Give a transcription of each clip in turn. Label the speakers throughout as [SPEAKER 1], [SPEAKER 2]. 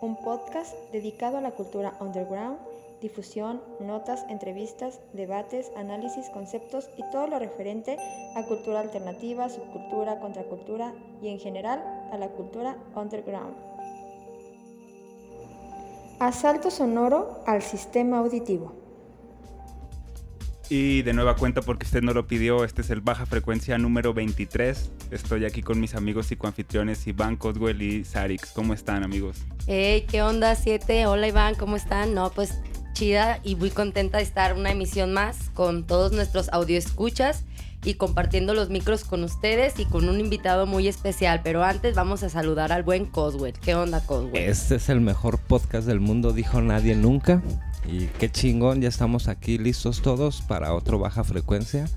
[SPEAKER 1] un podcast dedicado a la cultura underground, difusión, notas, entrevistas, debates, análisis, conceptos y todo lo referente a cultura alternativa, subcultura, contracultura y en general a la cultura underground. Asalto sonoro al sistema auditivo.
[SPEAKER 2] Y de nueva cuenta, porque usted no lo pidió, este es el Baja Frecuencia número 23. Estoy aquí con mis amigos psicoanfitriones Iván Coswell y Sarix. ¿Cómo están, amigos?
[SPEAKER 3] Hey, ¿qué onda, 7? Hola, Iván, ¿cómo están? No, pues chida y muy contenta de estar una emisión más con todos nuestros audioescuchas y compartiendo los micros con ustedes y con un invitado muy especial. Pero antes vamos a saludar al buen Coswell. ¿Qué onda, Coswell?
[SPEAKER 4] Este es el mejor podcast del mundo, dijo nadie nunca. Y qué chingón, ya estamos aquí listos todos para otro baja frecuencia.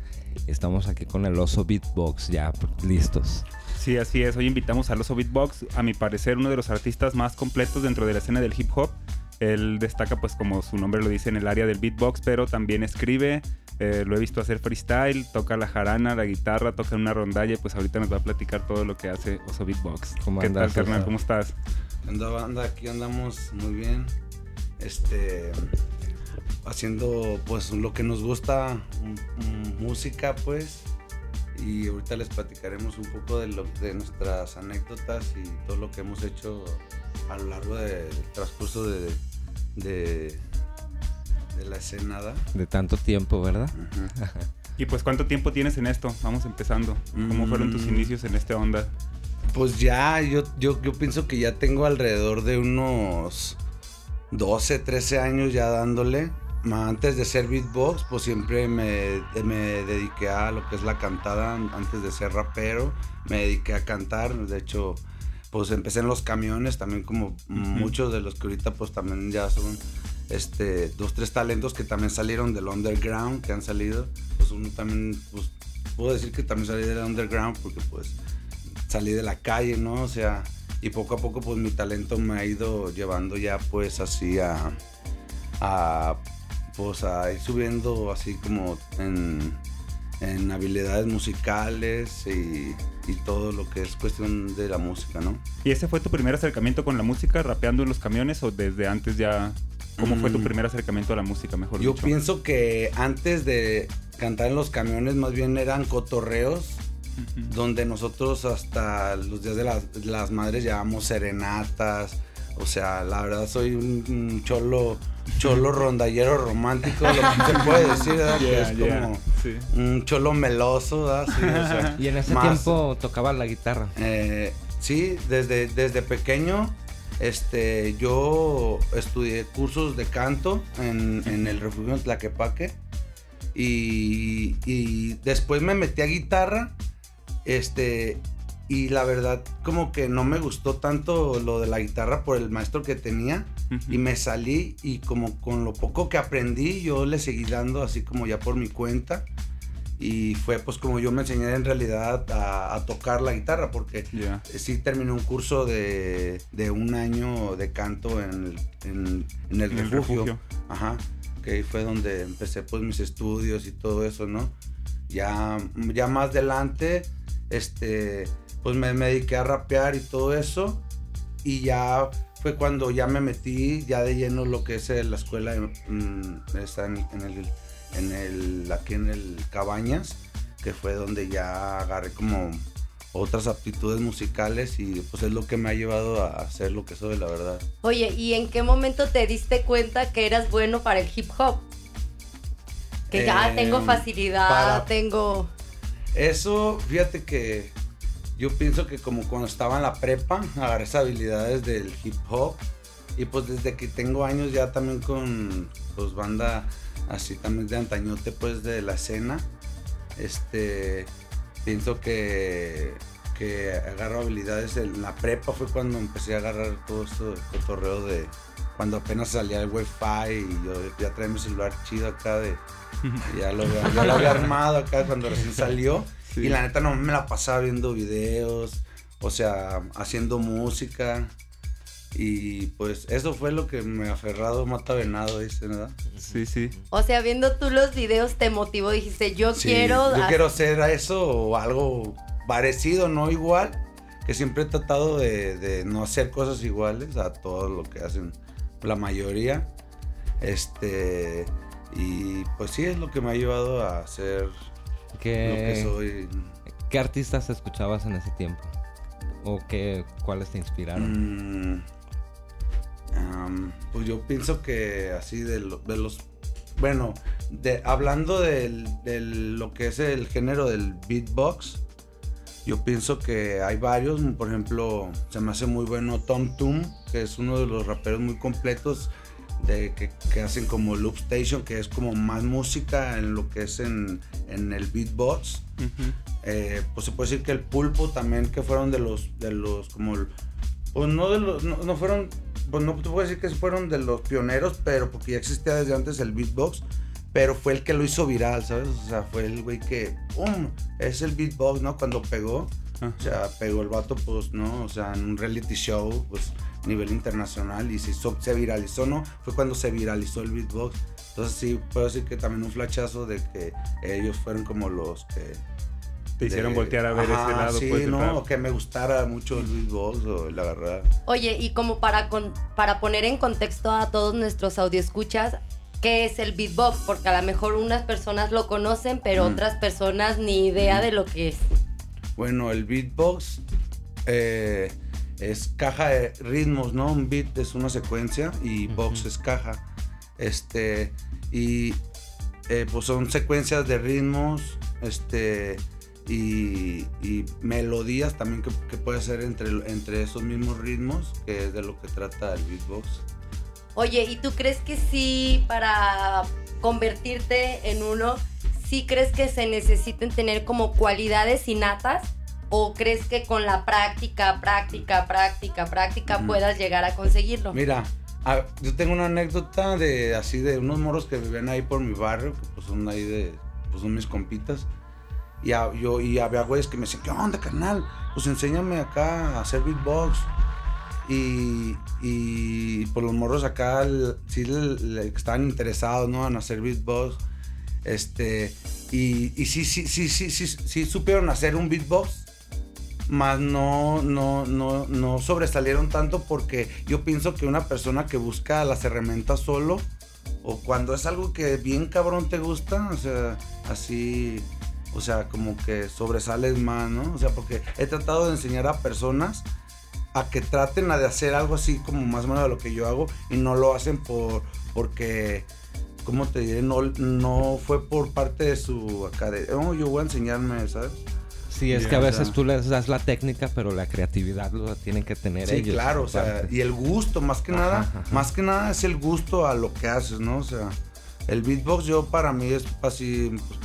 [SPEAKER 4] Estamos aquí con el oso beatbox ya listos.
[SPEAKER 2] Sí, así es. Hoy invitamos al oso beatbox, a mi parecer uno de los artistas más completos dentro de la escena del hip hop. Él destaca, pues como su nombre lo dice, en el área del beatbox, pero también escribe. Eh, lo he visto hacer freestyle, toca la jarana, la guitarra, toca en una rondalla y pues ahorita nos va a platicar todo lo que hace Oso Beatbox.
[SPEAKER 4] ¿Cómo
[SPEAKER 2] ¿Qué
[SPEAKER 4] andas,
[SPEAKER 2] tal, carnal? ¿Cómo estás?
[SPEAKER 5] Anda banda, aquí andamos muy bien. Este haciendo pues lo que nos gusta, música pues. Y ahorita les platicaremos un poco de, lo, de nuestras anécdotas y todo lo que hemos hecho a lo largo de- del transcurso de, de, de la escena. ¿da?
[SPEAKER 4] De tanto tiempo, ¿verdad?
[SPEAKER 2] Y pues, ¿cuánto tiempo tienes en esto? Vamos empezando. ¿Cómo fueron tus
[SPEAKER 5] Mm.
[SPEAKER 2] inicios en esta onda?
[SPEAKER 5] Pues ya, yo, yo, yo pienso que ya tengo alrededor de unos 12, 13 años ya dándole. Antes de ser beatbox, pues siempre me, me dediqué a lo que es la cantada. Antes de ser rapero, me dediqué a cantar. De hecho, pues empecé en los camiones, también como muchos de los que ahorita pues también ya son este, dos, tres talentos que también salieron del underground, que han salido. Pues uno también, pues puedo decir que también salí del underground porque pues salí de la calle, ¿no? O sea, y poco a poco pues mi talento me ha ido llevando ya pues así a, a pues a ir subiendo así como en, en habilidades musicales y, y todo lo que es cuestión de la música, ¿no?
[SPEAKER 2] ¿Y ese fue tu primer acercamiento con la música, rapeando en los camiones o desde antes ya? ¿Cómo fue tu
[SPEAKER 5] Mm.
[SPEAKER 2] primer acercamiento a la música, mejor
[SPEAKER 5] Yo
[SPEAKER 2] dicho?
[SPEAKER 5] pienso que antes de cantar en los camiones más bien eran cotorreos Donde nosotros hasta los días de las, madres llevamos serenatas. O sea, la verdad soy un, un cholo, cholo rondallero romántico, lo que se puede decir, ¿verdad? Que
[SPEAKER 2] Yeah,
[SPEAKER 5] es
[SPEAKER 2] yeah,
[SPEAKER 5] como
[SPEAKER 2] sí.
[SPEAKER 5] un cholo meloso, ¿verdad? Sí, o sea,
[SPEAKER 4] Y en ese
[SPEAKER 5] más,
[SPEAKER 4] tiempo tocaba la guitarra.
[SPEAKER 5] eh, sí, desde, desde pequeño este, yo estudié cursos de canto en, en el refugio de Tlaquepaque y, y después me metí a guitarra este, y la verdad como que no me gustó tanto lo de la guitarra por el maestro que tenía y me salí y como con lo poco que aprendí yo le seguí dando así como ya por mi cuenta y fue pues como yo me enseñé en realidad a, a tocar la guitarra porque
[SPEAKER 2] Ya.
[SPEAKER 5] sí terminé un curso de, de un año de canto en el, en, en el
[SPEAKER 2] En el
[SPEAKER 5] refugio.
[SPEAKER 2] refugio.
[SPEAKER 5] Ajá. Que ahí fue donde empecé pues mis estudios y todo eso, ¿no? Ya, ya más adelante, este, pues me, me dediqué a rapear y todo eso. Y ya fue cuando ya me metí ya de lleno lo que es la escuela, mm, está en, en el, en el, aquí en el Cabañas, que fue donde ya agarré como otras aptitudes musicales y pues es lo que me ha llevado a hacer lo que soy, la verdad.
[SPEAKER 3] Oye, ¿y en qué momento te diste cuenta que eras bueno para el hip hop? Que ya
[SPEAKER 5] Eh,
[SPEAKER 3] tengo facilidad,
[SPEAKER 5] para-
[SPEAKER 3] tengo...
[SPEAKER 5] Eso, fíjate que yo pienso que como cuando estaba en la prepa, agarré esas habilidades del hip hop. Y pues desde que tengo años ya también con pues banda así también de antañote pues de la escena. Este pienso que, que agarro habilidades. En la prepa fue cuando empecé a agarrar todo esto del cotorreo de cuando apenas salía el wifi y yo ya traía mi celular chido acá de ya lo, había- ya lo había armado acá cuando recién salió
[SPEAKER 2] Sí.
[SPEAKER 5] y la neta no me la pasaba viendo videos, o sea, haciendo música y pues eso fue lo que me ha aferrado mata venado, dice, ¿verdad?
[SPEAKER 2] Sí, sí.
[SPEAKER 3] O sea, viendo tú los videos te motivó, dijiste, yo
[SPEAKER 5] Sí,
[SPEAKER 3] quiero...
[SPEAKER 5] Yo quiero hacer eso o algo parecido, no igual. Que siempre he tratado de, de no hacer cosas iguales a todo lo que hacen la mayoría. Este. Y pues sí, es lo que me ha llevado a ser lo que
[SPEAKER 4] ¿Qué,
[SPEAKER 5] soy.
[SPEAKER 4] ¿Qué artistas escuchabas en ese tiempo? ¿O qué, cuáles te inspiraron?
[SPEAKER 5] Mm, pues yo pienso que así de, lo- de los. Bueno, de, hablando del- lo que es el género del beatbox, yo pienso que hay varios. Por ejemplo, se me hace muy bueno Tom Toom, que es uno de los raperos muy completos de, que, que hacen como Loop Station, que es como más música en lo que es en, en el beatbox. Eh, pues se puede decir que el pulpo también que fueron de los de los como pues no de los no, no fueron pues no te puedo decir que fueron de los pioneros pero porque ya existía desde antes el beatbox pero fue el que lo hizo viral sabes o sea fue el güey que ¡pum! es el beatbox no cuando pegó o sea pegó el vato pues no o sea en un reality show pues a nivel internacional y se hizo- se viralizó no fue cuando se viralizó el beatbox entonces sí puedo decir que también un flachazo de que ellos fueron como los que
[SPEAKER 2] Te hicieron
[SPEAKER 5] de-
[SPEAKER 2] voltear a ver
[SPEAKER 5] Ajá,
[SPEAKER 2] ese lado,
[SPEAKER 5] Sí,
[SPEAKER 2] pues,
[SPEAKER 5] no, o que me gustara mucho el beatbox o la verdad.
[SPEAKER 3] Oye, y como para, con- para poner en contexto a todos nuestros audioescuchas, ¿qué es el beatbox? Porque a lo mejor unas personas lo conocen, pero
[SPEAKER 5] Mm.
[SPEAKER 3] otras personas ni idea
[SPEAKER 5] Mm.
[SPEAKER 3] de lo que es.
[SPEAKER 5] Bueno, el beatbox eh, es caja de ritmos, ¿no? Un beat es una secuencia y box es caja. Este, y eh, pues son secuencias de ritmos, este, y, y melodías también que, que puede ser entre, entre esos mismos ritmos, que es de lo que trata el beatbox.
[SPEAKER 3] Oye, ¿y tú crees que sí, para convertirte en uno, sí crees que se necesiten tener como cualidades innatas? ¿O crees que con la práctica, práctica, práctica, práctica puedas llegar a conseguirlo?
[SPEAKER 5] Mira, a- yo tengo una anécdota de así de unos moros que vivían ahí por mi barrio, que pues son ahí de, pues son mis compitas. Y, a- yo, y había güeyes que me decían, ¿qué onda, carnal? Pues enséñame acá a hacer beatbox. Y, y pues los morros acá l- sí le- estaban interesados, ¿no? En hacer beatbox. Este, y, y sí, sí, sí, sí, sí, sí supieron hacer un beatbox, más no, no, no, no sobresalieron tanto porque yo pienso que una persona que busca las herramientas solo, o cuando es algo que bien cabrón te gusta, o sea, así, o sea, como que sobresales más, ¿no? O sea, porque he tratado de enseñar a personas a que traten de hacer algo así como más o menos de lo que yo hago y no lo hacen por porque ¿cómo te diré? No, no fue por parte de su acá de, oh, yo voy a enseñarme, ¿sabes?
[SPEAKER 4] Sí, es que a
[SPEAKER 5] o
[SPEAKER 4] veces
[SPEAKER 5] sea.
[SPEAKER 4] tú les das la técnica, pero la creatividad lo tienen que tener
[SPEAKER 5] Sí,
[SPEAKER 4] ellos.
[SPEAKER 5] claro, o sea, y el gusto, más que
[SPEAKER 4] Ajá,
[SPEAKER 5] nada,
[SPEAKER 4] ajá.
[SPEAKER 5] más que nada es el gusto a lo que haces, ¿no? O sea, el beatbox yo para mí es así, pues,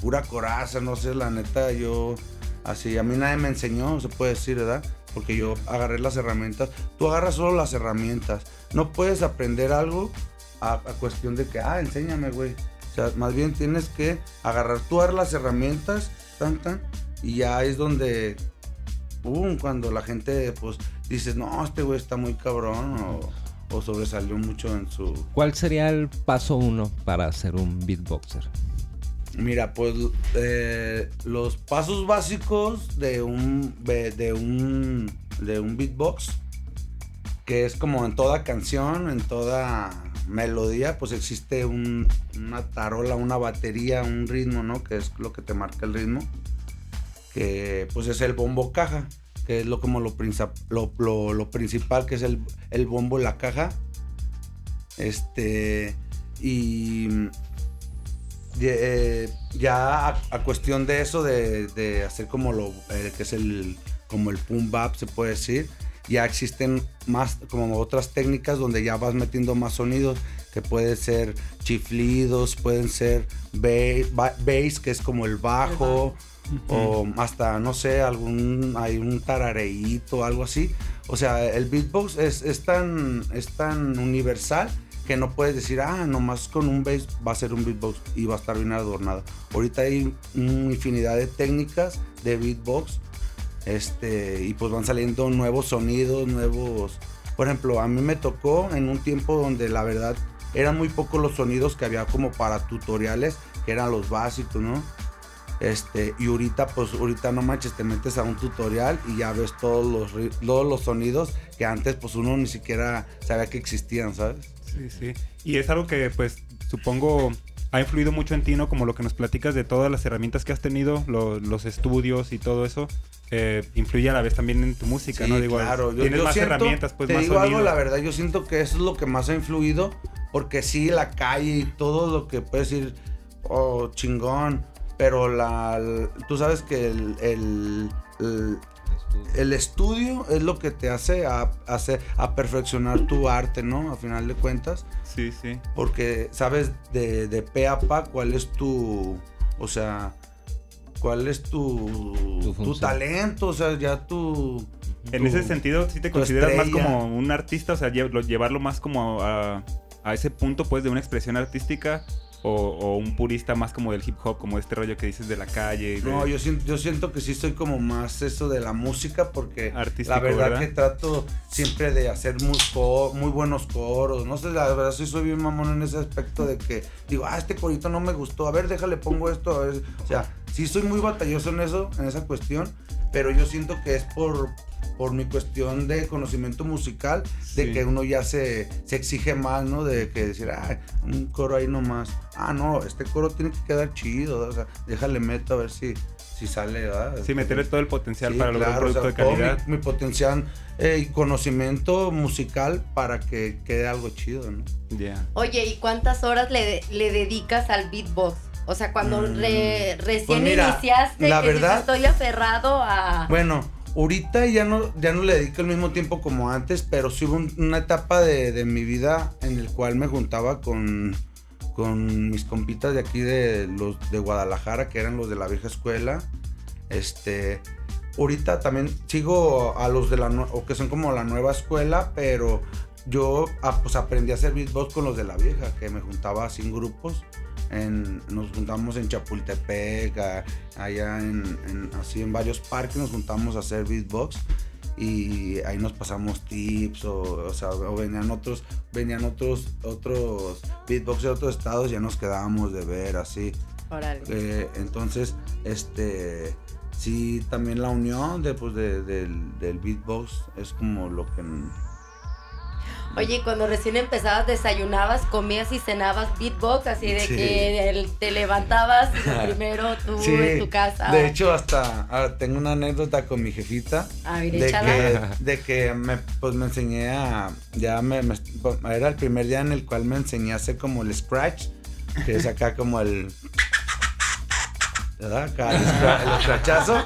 [SPEAKER 5] pura coraza, no sé, la neta, yo, así, a mí nadie me enseñó, se puede decir, ¿verdad? Porque yo agarré las herramientas, tú agarras solo las herramientas, no puedes aprender algo a, a cuestión de que, ah, enséñame, güey. O sea, más bien tienes que agarrar, tú agarras las herramientas, tan, tan, y ya es donde cuando la gente pues dices, no, este güey está muy cabrón o, o sobresalió mucho en su...
[SPEAKER 4] ¿Cuál sería el paso uno para ser un beatboxer?
[SPEAKER 5] Mira, pues eh, los pasos básicos de un, de un, de un beatbox, que es como en toda canción, en toda melodía, pues existe un- una tarola, una batería, un ritmo, ¿no? Que es lo que te marca el ritmo. Que pues es el bombo caja, que es lo como lo, lo, lo- lo principal, que es el, el bombo, la caja. Este. Y. eh, ya a, cuestión de eso, de, de hacer como lo eh, que es el. como el pum bap, se puede decir. Ya existen más, como otras técnicas donde ya vas metiendo más sonidos, que pueden ser chiflidos, pueden ser ba- ba- bass, que es como el bajo, o hasta, no sé, algún, hay un tarareíto algo así. O sea, el beatbox es, es, tan, es tan universal que no puedes decir, ah, nomás con un bass va a ser un beatbox y va a estar bien adornado. Ahorita hay una infinidad de técnicas de beatbox este, y pues van saliendo nuevos sonidos, nuevos... Por ejemplo, a mí me tocó en un tiempo donde la verdad eran muy pocos los sonidos que había como para tutoriales, que eran los básicos, ¿no? Este, y ahorita, pues ahorita no manches, te metes a un tutorial y ya ves todos los, todos los sonidos que antes pues uno ni siquiera sabía que existían, ¿sabes?
[SPEAKER 2] Sí, sí. Y es algo que pues supongo ha influido mucho en ti, ¿no? Como lo que nos platicas de todas las herramientas que has tenido, los estudios y todo eso. Eh, influye a la vez también en tu música, ¿no?
[SPEAKER 5] Digo, claro, yo, tienes más herramientas, pues te digo algo, la verdad, yo siento que eso es lo que más ha influido, porque sí, la calle y todo lo que puedes decir, oh, chingón, pero la, tú sabes que el, el, estudio es lo que te hace a, a perfeccionar tu arte, ¿no? A final de cuentas.
[SPEAKER 2] Sí, sí.
[SPEAKER 5] Porque sabes de, de pe a pa cuál es tu, o sea, cuál es tu, tu, talento, o sea, ya tu...
[SPEAKER 2] En ese sentido, ¿sí te consideras más como un artista? O sea, llevarlo más como a, a ese punto, pues, de una expresión artística o, un purista más como del hip hop, como este rollo que dices de la calle.
[SPEAKER 5] No, yo siento, yo siento que sí soy como más eso de la música porque la verdad, que trato siempre de hacer muy, muy buenos coros. No sé, la verdad sí soy bien mamón en ese aspecto de que digo, ah, este corito no me gustó, a ver, déjale, pongo esto. O sea, sí soy muy batalloso en eso, en esa cuestión, pero yo siento que es por, por mi cuestión de conocimiento musical, de que uno ya se, se, exige más, ¿no? De que decir, ah, un coro ahí nomás. Ah, no, este coro tiene que quedar chido, o sea, déjale meto a ver si, si sale, ¿verdad?
[SPEAKER 2] Sí, meterle todo el potencial para lograr un producto de calidad.
[SPEAKER 5] Mi, potencial eh, y conocimiento musical para que quede algo chido, ¿no?
[SPEAKER 3] Ya. Oye, ¿y cuántas horas le, le dedicas al beatbox? O sea, cuando mm. recién pues iniciaste,
[SPEAKER 5] la verdad,
[SPEAKER 3] estoy aferrado a...
[SPEAKER 5] Bueno, Ahorita ya no, ya no le dedico el mismo tiempo como antes, pero sí una etapa de, mi vida en el cual me juntaba con, con mis compitas de aquí de los de Guadalajara, que eran los de la vieja escuela. Este, ahorita también sigo a los de la o que son como la nueva escuela, pero yo ah, pues aprendí a hacer beatbox con los de la vieja, que me juntaba sin grupos nos juntamos en Chapultepec, allá en, así en varios parques nos juntamos a hacer beatbox y ahí nos pasamos tips o, sea, venían otros venían otros otros beatbox de otros estados ya nos quedábamos de ver así. Eh, entonces este sí también la unión de, pues, del, del beatbox es como lo que
[SPEAKER 3] Oye, cuando recién empezabas, desayunabas, comías y cenabas beatbox, así de que te levantabas primero tú en tu casa.
[SPEAKER 5] De hecho, hasta ah, tengo una anécdota con mi jefita.
[SPEAKER 3] A ver,
[SPEAKER 5] de que, de que me, pues me enseñé a. Ya me, Era el primer día en el cual me enseñé a hacer como el scratch, que es acá como el. ¿Verdad? Acá el, escrachazo.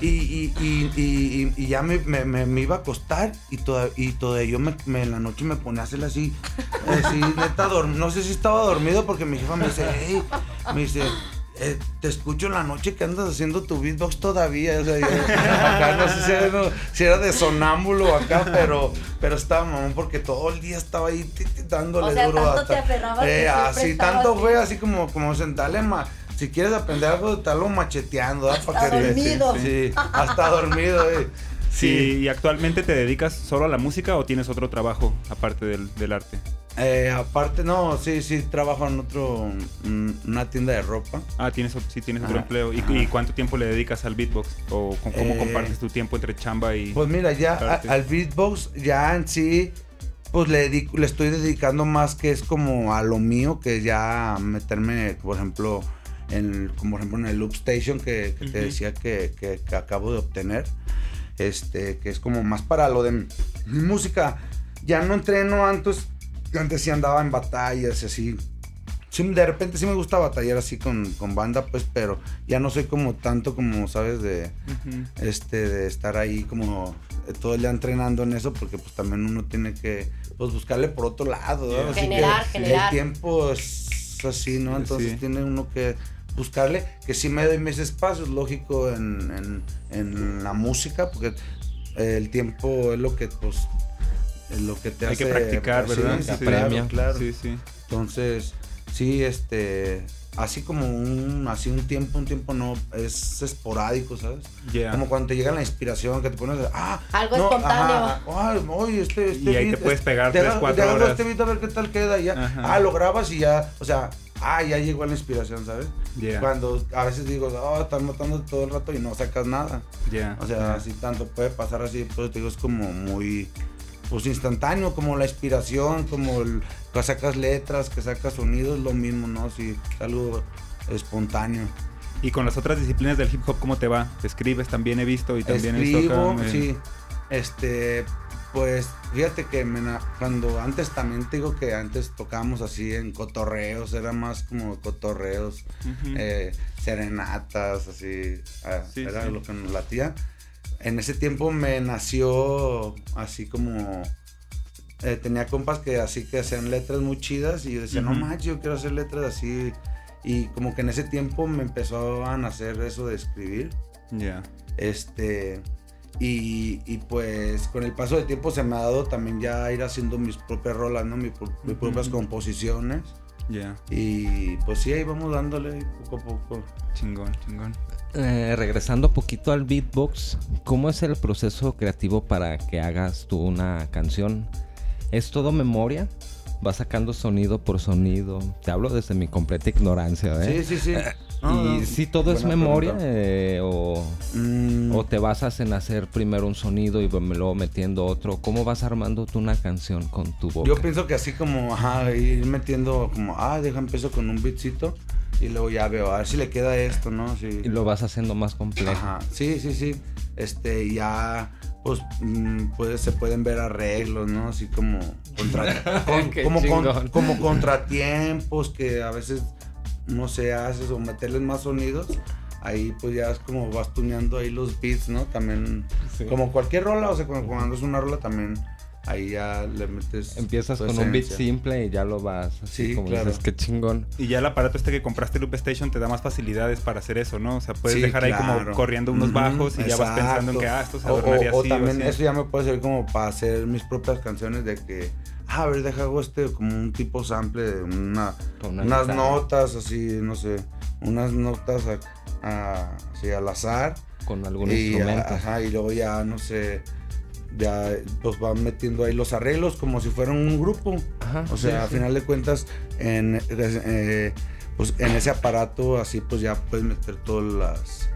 [SPEAKER 5] Y, y, y, y, ya me, me, me, iba a acostar y todo, y todo yo me, en la noche me ponía a hacer así, así, neta, no sé si estaba dormido porque mi jefa me dice, hey, me dice, eh, te escucho en la noche que andas haciendo tu beatbox todavía. O sea, acá no sé si era, si era, de sonámbulo acá, pero, pero estaba mamón porque todo el día estaba ahí dándole
[SPEAKER 3] o sea,
[SPEAKER 5] duro
[SPEAKER 3] tanto Te aferrabas
[SPEAKER 5] eh, así, tanto fue así como, como sentarle más si quieres aprender algo, estarlo macheteando,
[SPEAKER 3] Hasta dormido.
[SPEAKER 5] sí, hasta dormido, eh.
[SPEAKER 2] Sí. ¿Y actualmente te dedicas solo a la música o tienes otro trabajo aparte del, arte?
[SPEAKER 5] Eh, aparte, no, sí, sí, trabajo en otro, una tienda de ropa.
[SPEAKER 2] Ah, tienes, sí, tienes otro empleo. ¿Y, cuánto tiempo le dedicas al beatbox? ¿O cómo eh, compartes tu tiempo entre chamba y...?
[SPEAKER 5] Pues mira, ya al beatbox, ya en sí, pues le, le estoy dedicando más que es como a lo mío, que ya meterme, por ejemplo en, como por ejemplo en el Loop Station que, te decía que, acabo de obtener, este, que es como más para lo de mi música. Ya no entreno antes, antes sí andaba en batallas y así. de repente sí me gusta batallar así con, banda, pues, pero ya no soy como tanto como, ¿sabes? De, este, de estar ahí como todo el día entrenando en eso, porque pues también uno tiene que pues, buscarle por otro lado.
[SPEAKER 3] Generar, generar.
[SPEAKER 5] El tiempo es así, ¿no? Entonces tiene uno que buscarle, que sí me doy mis espacios, lógico, en, en, en la música, porque el tiempo es lo que, pues, es lo que te
[SPEAKER 2] Hay
[SPEAKER 5] hace...
[SPEAKER 2] que practicar,
[SPEAKER 5] sí,
[SPEAKER 2] ¿verdad?
[SPEAKER 5] sí,
[SPEAKER 2] Sí,
[SPEAKER 5] claro, claro.
[SPEAKER 2] Sí, sí.
[SPEAKER 5] Entonces, sí, este, así como un, así un tiempo, un tiempo no, es esporádico, ¿sabes?
[SPEAKER 2] Ya.
[SPEAKER 5] Como cuando te llega la inspiración, que te pones, ah,
[SPEAKER 3] Algo espontáneo.
[SPEAKER 5] ajá, ay, oye, este, este
[SPEAKER 2] Y ahí te puedes
[SPEAKER 5] este-
[SPEAKER 2] pegar
[SPEAKER 5] te
[SPEAKER 2] tres,
[SPEAKER 5] hago-
[SPEAKER 2] cuatro
[SPEAKER 5] te
[SPEAKER 2] horas.
[SPEAKER 5] este beat a ver qué tal queda y ya,
[SPEAKER 2] Ajá.
[SPEAKER 5] ah, lo grabas y ya, o sea, ah, ya llegó la inspiración, ¿sabes? Cuando a veces digo, oh, estás matando todo el rato y no sacas nada.
[SPEAKER 2] Ya.
[SPEAKER 5] O sea, así tanto puede pasar así, pues te digo, es como muy pues instantáneo, como la inspiración, como el, que sacas letras, que sacas sonidos, lo mismo, ¿no? Sí, es algo espontáneo.
[SPEAKER 2] Y con las otras disciplinas del hip hop, ¿cómo te va? Escribes también he visto y también
[SPEAKER 5] Escribo,
[SPEAKER 2] acá, eh,
[SPEAKER 5] sí. Este, pues fíjate que me cuando antes también te digo que antes tocábamos así en cotorreos, era más como cotorreos,
[SPEAKER 2] ujú.
[SPEAKER 5] eh, serenatas, así, ah,
[SPEAKER 2] Sí,
[SPEAKER 5] era
[SPEAKER 2] sí.
[SPEAKER 5] lo que nos latía. En ese tiempo me nació así como eh, tenía compas que así que hacían letras muy chidas y yo decía, no manches, yo quiero hacer letras así. Y como que en ese tiempo me empezó a nacer eso de escribir.
[SPEAKER 2] Ya.
[SPEAKER 5] Este, y, y pues con el paso del tiempo se me ha dado también ya ir haciendo mis propias rolas, ¿no? Mis, mis propias composiciones.
[SPEAKER 2] Ya.
[SPEAKER 5] Y pues sí, ahí vamos dándole poco a poco.
[SPEAKER 2] Chingón, chingón.
[SPEAKER 4] Eh, regresando poquito al beatbox, ¿cómo es el proceso creativo para que hagas tú una canción? ¿Es todo memoria? ¿Vas sacando sonido por sonido? Te hablo desde mi completa ignorancia, ¿eh?
[SPEAKER 5] Sí, sí, sí. No,
[SPEAKER 4] ¿Y
[SPEAKER 5] no,
[SPEAKER 4] si todo es memoria eh, o,
[SPEAKER 5] Mm,
[SPEAKER 4] o te basas en hacer primero un sonido y luego metiendo otro? ¿Cómo vas armando tú una canción con tu boca?
[SPEAKER 5] Yo pienso que así como, ajá, ir metiendo como, ah, deja empiezo con un beatcito y luego ya veo, a ver si le queda esto, ¿no? Sí.
[SPEAKER 4] Y lo vas haciendo más complejo.
[SPEAKER 5] Ajá, sí, sí, sí. Este, ya, pues, mm, pues, se pueden ver arreglos, ¿no? Así como, contra- con- como, con- como contratiempos que a veces no se haces o meterles más sonidos. Ahí pues ya es como vas tuneando ahí los beats, ¿no? También,
[SPEAKER 4] Sí.
[SPEAKER 5] como cualquier rola, o sea, cuando, cuando es una rola también, ahí ya le metes...
[SPEAKER 4] Empiezas con un beat simple y ya lo vas así
[SPEAKER 5] Sí,
[SPEAKER 4] como
[SPEAKER 5] claro.
[SPEAKER 4] dices, qué chingón.
[SPEAKER 2] Y ya el aparato este que compraste, Loop Station, te da más facilidades para hacer eso, ¿no? O sea, puedes
[SPEAKER 5] Sí,
[SPEAKER 2] dejar ahí como corriendo unos bajos y ya vas pensando en que, ah, esto se
[SPEAKER 5] O- o-
[SPEAKER 2] adornaría
[SPEAKER 5] o,
[SPEAKER 2] así.
[SPEAKER 5] también
[SPEAKER 2] así.
[SPEAKER 5] eso ya me puede servir como para hacer mis propias canciones de que, ah, a ver, deja hago este como un tipo sample de una, unas
[SPEAKER 4] guitarra.
[SPEAKER 5] notas así, no sé, unas notas a- a- así al azar.
[SPEAKER 4] Con algún
[SPEAKER 5] y,
[SPEAKER 4] instrumento.
[SPEAKER 5] ajá, y luego ya, no sé, ya pues van metiendo ahí los arreglos como si fueran un grupo.
[SPEAKER 4] Ajá,
[SPEAKER 5] O sea,
[SPEAKER 4] sí,
[SPEAKER 5] a
[SPEAKER 4] sí.
[SPEAKER 5] final de cuentas, en, eh, pues, en ese aparato así pues ya puedes meter todas las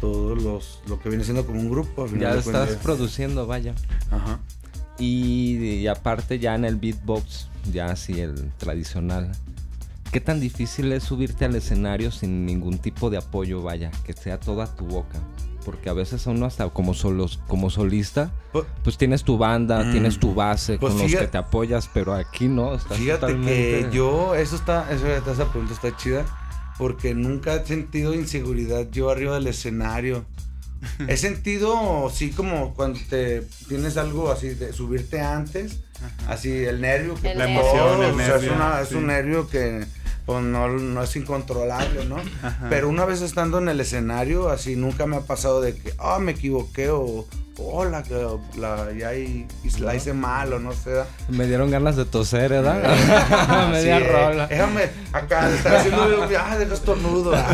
[SPEAKER 5] todos los lo que viene siendo como un grupo al final
[SPEAKER 4] Ya
[SPEAKER 5] de
[SPEAKER 4] estás
[SPEAKER 5] cuentas.
[SPEAKER 4] produciendo, vaya.
[SPEAKER 5] Ajá.
[SPEAKER 4] Y, y aparte ya en el beatbox, ya así el tradicional. ¿Qué tan difícil es subirte al escenario sin ningún tipo de apoyo, vaya? Que sea toda tu boca. Porque a veces uno hasta como, solos, como solista,
[SPEAKER 5] Pues,
[SPEAKER 4] pues tienes tu banda,
[SPEAKER 5] Mm.
[SPEAKER 4] tienes tu base
[SPEAKER 5] Pues
[SPEAKER 4] con los que te apoyas, pero aquí no. Estás
[SPEAKER 5] Fíjate
[SPEAKER 4] totalmente-
[SPEAKER 5] que yo, eso está, eso, esa pregunta está chida, porque nunca he sentido inseguridad yo arriba del escenario. He sentido, sí, como cuando te tienes algo así, de subirte antes, así el nervio que
[SPEAKER 3] El
[SPEAKER 2] La
[SPEAKER 3] nervio.
[SPEAKER 2] emoción, el
[SPEAKER 5] o sea,
[SPEAKER 2] nervio.
[SPEAKER 5] es, una- es
[SPEAKER 2] sí.
[SPEAKER 5] un nervio que pues, no, no es incontrolable, ¿no?
[SPEAKER 2] Ajá.
[SPEAKER 5] Pero una vez estando en el escenario, así nunca me ha pasado de que, ah, me equivoqué o, oh, la, la, ya y, y la hice mal o no sé.
[SPEAKER 4] Me dieron ganas de toser, ¿verdad? Media
[SPEAKER 5] sí, eh,
[SPEAKER 4] rola.
[SPEAKER 5] Déjame acá, está haciendo. Ah, deja estornudo.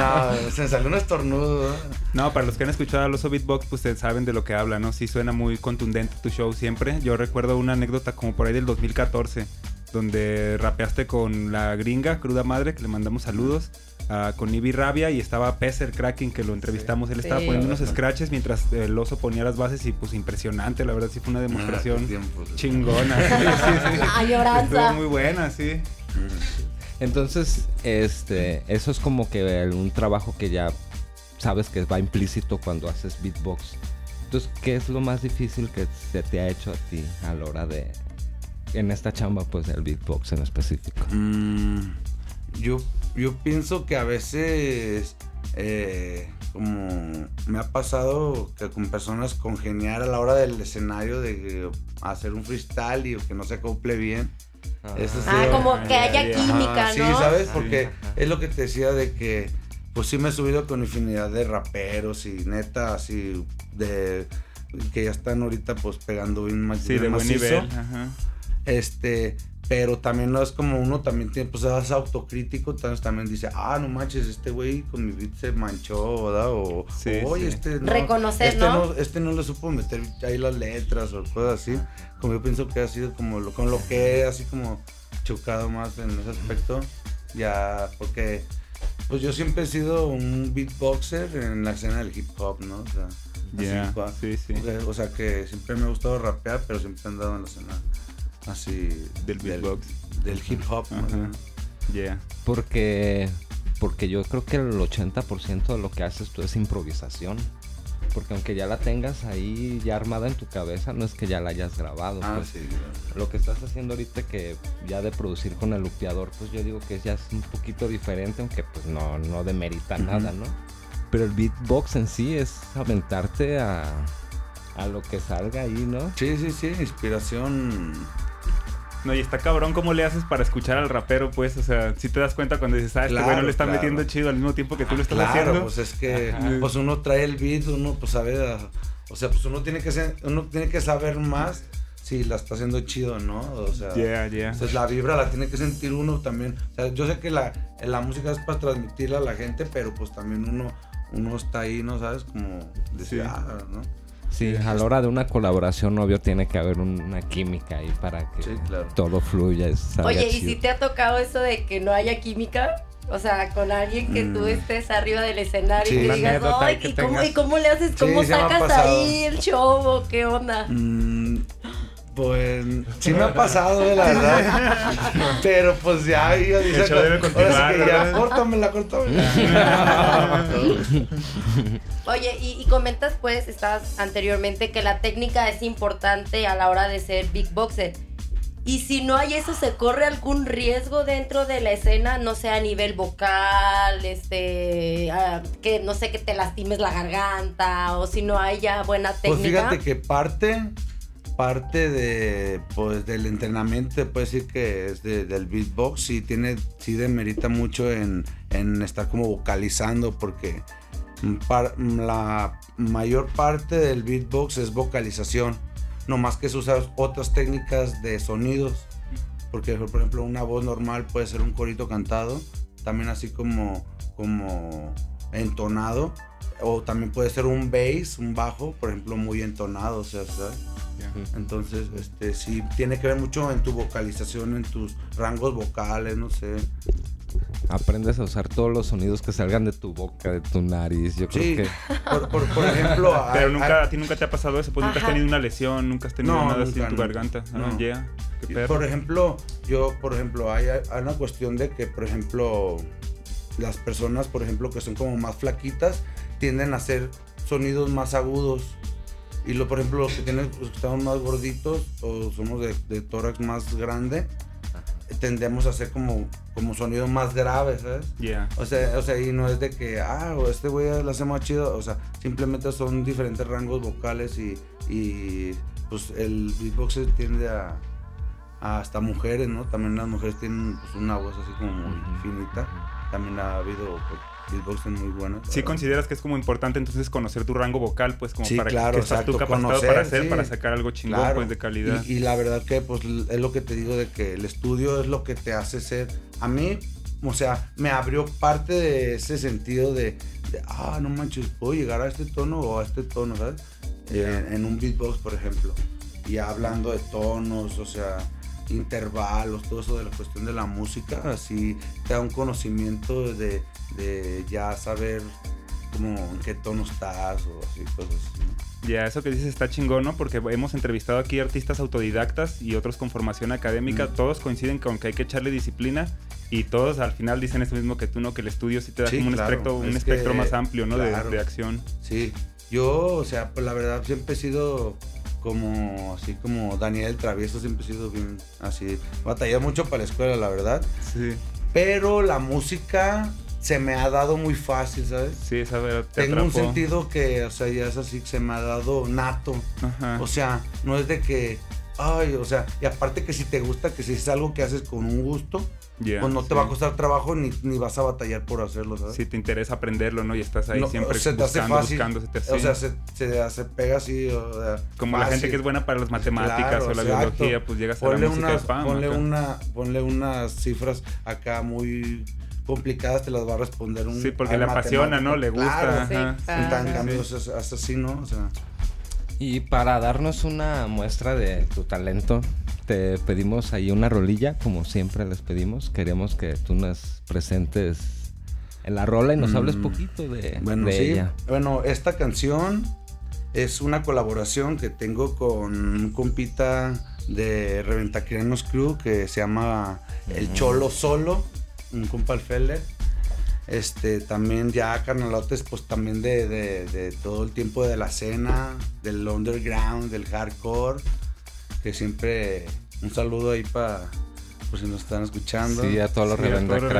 [SPEAKER 5] No, se me salió un estornudo.
[SPEAKER 2] No, para los que han escuchado al oso beatbox, pues ustedes saben de lo que habla, ¿no? Sí suena muy contundente tu show siempre. Yo recuerdo una anécdota como por ahí del 2014, donde rapeaste con la gringa, Cruda Madre, que le mandamos saludos, ah, con Ibi Rabia y estaba Peser Cracking, que lo entrevistamos. Él estaba
[SPEAKER 3] Sí.
[SPEAKER 2] poniendo unos scratches mientras el oso ponía las bases y pues impresionante, la verdad sí fue una
[SPEAKER 5] Ah,
[SPEAKER 2] demostración
[SPEAKER 5] tiempos.
[SPEAKER 2] chingona. Sí. Estuvo muy buena, sí.
[SPEAKER 4] Entonces, este, eso es como que un trabajo que ya sabes que va implícito cuando haces beatbox. Entonces, ¿qué es lo más difícil que se te ha hecho a ti a la hora de, en esta chamba, pues, del beatbox en específico?
[SPEAKER 5] Mm, yo, yo pienso que a veces, eh, como me ha pasado que con personas congeniar a la hora del escenario de hacer un freestyle y que no se acople bien, Eso sí,
[SPEAKER 3] Ah, como
[SPEAKER 2] Ah,
[SPEAKER 3] que
[SPEAKER 2] ya,
[SPEAKER 3] haya
[SPEAKER 2] ya.
[SPEAKER 3] química,
[SPEAKER 5] Ajá,
[SPEAKER 3] ¿no?
[SPEAKER 5] Sí, ¿sabes? Porque es lo que te decía de que, pues sí me he subido con infinidad de raperos y neta, así, de que ya están ahorita pues pegando bien más
[SPEAKER 2] Sí, de buen nivel. Ajá.
[SPEAKER 5] Este, pero también no es como uno también tiene, pues es autocrítico, entonces también dice, ah, no manches, este güey con mi beat se manchó, ¿verdad? O,
[SPEAKER 2] Sí,
[SPEAKER 5] oye,
[SPEAKER 2] sí.
[SPEAKER 5] este no.
[SPEAKER 3] Reconocer,
[SPEAKER 5] este
[SPEAKER 3] ¿no?
[SPEAKER 5] Este no le supo meter ahí las letras o cosas así. Como yo pienso que ha sido como lo, con lo que he así como chocado más en ese aspecto. Ya, porque pues yo siempre he sido un beatboxer en la escena del hip hop, ¿no? O sea, así,
[SPEAKER 2] Ya,
[SPEAKER 5] pa-
[SPEAKER 2] sí, sí.
[SPEAKER 5] o sea que siempre me ha gustado rapear, pero siempre he andado en la escena así
[SPEAKER 2] Del beatbox.
[SPEAKER 5] del hip hop.
[SPEAKER 2] Yeah.
[SPEAKER 4] Porque, porque yo creo que el 80% de lo que haces tú es improvisación. Porque aunque ya la tengas ahí ya armada en tu cabeza, no es que ya la hayas grabado.
[SPEAKER 5] Ah,
[SPEAKER 4] pues.
[SPEAKER 5] sí.
[SPEAKER 4] Lo que estás haciendo ahorita que ya de producir con el lupeador, pues yo digo que ya es un poquito diferente, aunque pues no, no demerita nada, ¿no? Pero el beatbox en sí es aventarte a, a lo que salga ahí, ¿no?
[SPEAKER 5] Sí, sí, sí, inspiración.
[SPEAKER 2] No, y está cabrón cómo le haces para escuchar al rapero, pues, o sea, si te das cuenta cuando dices, ah, este güey no
[SPEAKER 5] Claro,
[SPEAKER 2] le está
[SPEAKER 5] claro.
[SPEAKER 2] metiendo chido al mismo tiempo que tú lo estás
[SPEAKER 5] Claro,
[SPEAKER 2] haciendo.
[SPEAKER 5] pues es que
[SPEAKER 2] Ajá.
[SPEAKER 5] pues uno trae el beat, uno pues sabe, o sea, pues uno tiene que ser, uno tiene que saber más si la está haciendo chido, ¿no? O sea,
[SPEAKER 2] Yeah, yeah.
[SPEAKER 5] entonces la vibra la tiene que sentir uno también. O sea, yo sé que la, la música es para transmitirla a la gente, pero pues también uno, uno está ahí, ¿no? ¿Sabes? Como
[SPEAKER 2] Sí.
[SPEAKER 5] ah, ¿no?
[SPEAKER 4] Sí, a la hora de una colaboración, obvio, tiene que haber un- una química ahí para que
[SPEAKER 5] Sí, claro.
[SPEAKER 4] todo fluya.
[SPEAKER 3] Oye, ¿y si te ha tocado eso de que no haya química? O sea, con alguien que tú
[SPEAKER 5] Mm.
[SPEAKER 3] estés arriba del escenario
[SPEAKER 5] Sí.
[SPEAKER 3] y que digas, ay, ¿y cómo,
[SPEAKER 2] tengas".
[SPEAKER 3] ¿y cómo le haces? ¿Cómo
[SPEAKER 5] sí
[SPEAKER 3] sacas ahí el show o qué onda?
[SPEAKER 5] Mm, pues sí me ha pasado, eh, la verdad. Pero pues ya, ya dice.
[SPEAKER 2] Debe
[SPEAKER 5] ahora sí que ya, córtamela, córtamela.
[SPEAKER 3] Oye, y, y comentas pues, estabas anteriormente que la técnica es importante a la hora de ser big boxer. Y si no hay eso, ¿se corre algún riesgo dentro de la escena? No sé, a nivel vocal, este, ah, que no sé, que te lastimes la garganta, o si no hay ya buena
[SPEAKER 5] Pues
[SPEAKER 3] técnica.
[SPEAKER 5] fíjate que parte, parte de, pues, del entrenamiento, te puedo decir que es de- del beatbox, sí tiene, sí demerita mucho en, en estar como vocalizando, porque la mayor parte del beatbox es vocalización, no más que se usan otras técnicas de sonidos, porque por ejemplo una voz normal puede ser un corito cantado, también así como, como entonado, o también puede ser un bass, un bajo, por ejemplo, muy entonado, o sea. Entonces, este, sí, tiene que ver mucho en tu vocalización, en tus rangos vocales, no sé.
[SPEAKER 4] Aprendes a usar todos los sonidos que salgan de tu boca, de tu nariz. Yo creo que
[SPEAKER 5] por, por- por ejemplo...
[SPEAKER 2] Pero
[SPEAKER 5] hay-
[SPEAKER 2] nunca,
[SPEAKER 5] hay-
[SPEAKER 2] a ti nunca te ha pasado eso, pues nunca has tenido una lesión, nunca has tenido
[SPEAKER 5] No,
[SPEAKER 2] nada así en tu garganta. Ah,
[SPEAKER 5] No.
[SPEAKER 2] yeah. Qué perro.
[SPEAKER 5] Por ejemplo, yo, por ejemplo, hay, hay una cuestión de que, por ejemplo, las personas, por ejemplo, que son como más flaquitas, tienden a hacer sonidos más agudos. Y lo, por ejemplo, los que tienen, los que estamos más gorditos o somos de, de tórax más grande, tendemos a hacer como, como sonidos más graves, ¿sabes?
[SPEAKER 2] Yeah.
[SPEAKER 5] O sea, o sea, y no es de que, ah, este güey lo hace más chido. O sea, simplemente son diferentes rangos vocales y, y pues el beatbox se tiende a, a hasta mujeres, ¿no? También las mujeres tienen pues, una voz así como muy finita. También ha habido pues, beatboxes muy buenos.
[SPEAKER 2] Sí consideras que es como importante entonces conocer tu rango vocal, pues como
[SPEAKER 5] Sí,
[SPEAKER 2] para
[SPEAKER 5] claro,
[SPEAKER 2] que estás tú capacitado
[SPEAKER 5] conocer,
[SPEAKER 2] para hacer,
[SPEAKER 5] sí.
[SPEAKER 2] para sacar algo chingón,
[SPEAKER 5] Claro.
[SPEAKER 2] pues de calidad.
[SPEAKER 5] Y, y la verdad que pues es lo que te digo de que el estudio es lo que te hace ser. A mí, o sea, me abrió parte de ese sentido de, de, ah, no manches, puedo llegar a este tono o a este tono, ¿sabes? En, en un beatbox, por ejemplo. Y hablando de tonos, o sea, intervalos, todo eso de la cuestión de la música, así te da un conocimiento de, de ya saber como en qué tono estás o así, cosas así. ¿no?
[SPEAKER 2] Ya, eso que dices está chingón, ¿no? Porque hemos entrevistado aquí artistas autodidactas y otros con formación académica.
[SPEAKER 5] Mm.
[SPEAKER 2] Todos coinciden con que hay que echarle disciplina y todos al final dicen esto mismo que tú, ¿no? Que el estudio sí te da
[SPEAKER 5] Sí,
[SPEAKER 2] como un,
[SPEAKER 5] claro.
[SPEAKER 2] espectro, un
[SPEAKER 5] Es
[SPEAKER 2] espectro
[SPEAKER 5] que-
[SPEAKER 2] más amplio, ¿no? De-
[SPEAKER 5] claro.
[SPEAKER 2] De, acción.
[SPEAKER 5] Sí, yo, o sea, pues la verdad siempre he sido como, así como Daniel el Travieso, siempre he sido bien así. Batallé mucho para la escuela, la verdad.
[SPEAKER 2] Sí.
[SPEAKER 5] Pero la música se me ha dado muy fácil, ¿sabes?
[SPEAKER 2] Sí, esa verdad te
[SPEAKER 5] Tengo un sentido que, o sea, ya es así, se me ha dado nato.
[SPEAKER 2] Ajá.
[SPEAKER 5] O sea, no es de que, ay, o sea, y aparte que si te gusta, que si es algo que haces con un gusto,
[SPEAKER 2] Ya,
[SPEAKER 5] pues no te
[SPEAKER 2] sí.
[SPEAKER 5] va a costar trabajo ni, ni vas a batallar por hacerlo, ¿sabes?
[SPEAKER 2] Si te interesa aprenderlo, ¿no? Y estás ahí
[SPEAKER 5] No,
[SPEAKER 2] siempre
[SPEAKER 5] se te hace
[SPEAKER 2] buscando,
[SPEAKER 5] fácil.
[SPEAKER 2] buscando, se te hace-
[SPEAKER 5] O sea, se, se, se pega así, o sea,
[SPEAKER 2] Como la gente que es buena para las matemáticas
[SPEAKER 5] Claro,
[SPEAKER 2] o la
[SPEAKER 5] exacto.
[SPEAKER 2] biología, pues llegas a
[SPEAKER 5] ponle
[SPEAKER 2] la música
[SPEAKER 5] unas,
[SPEAKER 2] de fama.
[SPEAKER 5] ponle,
[SPEAKER 2] acá.
[SPEAKER 5] una, ponle unas cifras acá muy complicadas, te las va a responder un
[SPEAKER 2] Sí, porque le apasiona, ¿no? Le gusta.
[SPEAKER 5] Claro.
[SPEAKER 3] Sí, claro.
[SPEAKER 5] Tan
[SPEAKER 2] Sí,
[SPEAKER 5] cambio,
[SPEAKER 2] sí.
[SPEAKER 5] es es así, ¿no? O sea,
[SPEAKER 4] Y para darnos una muestra de tu talento, te pedimos ahí una rolilla, como siempre les pedimos. Queremos que tú nos presentes en la rola y nos hables
[SPEAKER 5] Mm,
[SPEAKER 4] poquito de,
[SPEAKER 5] Bueno,
[SPEAKER 4] de
[SPEAKER 5] sí.
[SPEAKER 4] ella.
[SPEAKER 5] Bueno, esta canción es una colaboración que tengo con un compita de Reventacrianos Crew que se llama El Cholo Solo, un compa alfele. Este, también ya carnalotes, pues también de, de- de todo el tiempo de la escena, del underground, del hardcore, que siempre un saludo ahí para, por si nos están escuchando.
[SPEAKER 4] Sí, a todos los
[SPEAKER 2] Sí, a todos los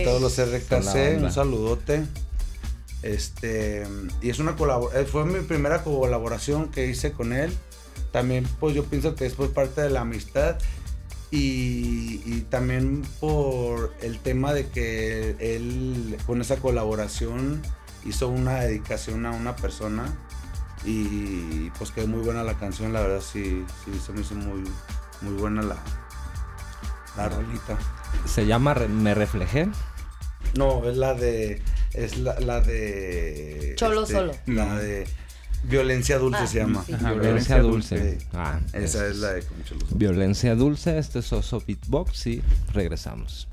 [SPEAKER 5] a todos RKC, un saludote. Este, y es una colaboración, fue mi primera colaboración que hice con él. También, pues yo pienso que es por parte de la amistad y, y también por el tema de que él con esa colaboración hizo una dedicación a una persona y pues quedó muy buena la canción, la verdad sí, sí se me hizo muy, muy buena la, la rolita.
[SPEAKER 4] Se llama Me Reflejé.
[SPEAKER 5] No, es la de. Es la, la de. este,
[SPEAKER 3] Cholo solo.
[SPEAKER 5] La de. Violencia dulce
[SPEAKER 3] Ah,
[SPEAKER 5] se llama.
[SPEAKER 3] sí.
[SPEAKER 2] Ajá,
[SPEAKER 4] Violencia dulce.
[SPEAKER 5] Sí.
[SPEAKER 4] Ah,
[SPEAKER 5] Esa es la de.
[SPEAKER 4] Violencia dulce, este es Oso Beatbox y regresamos.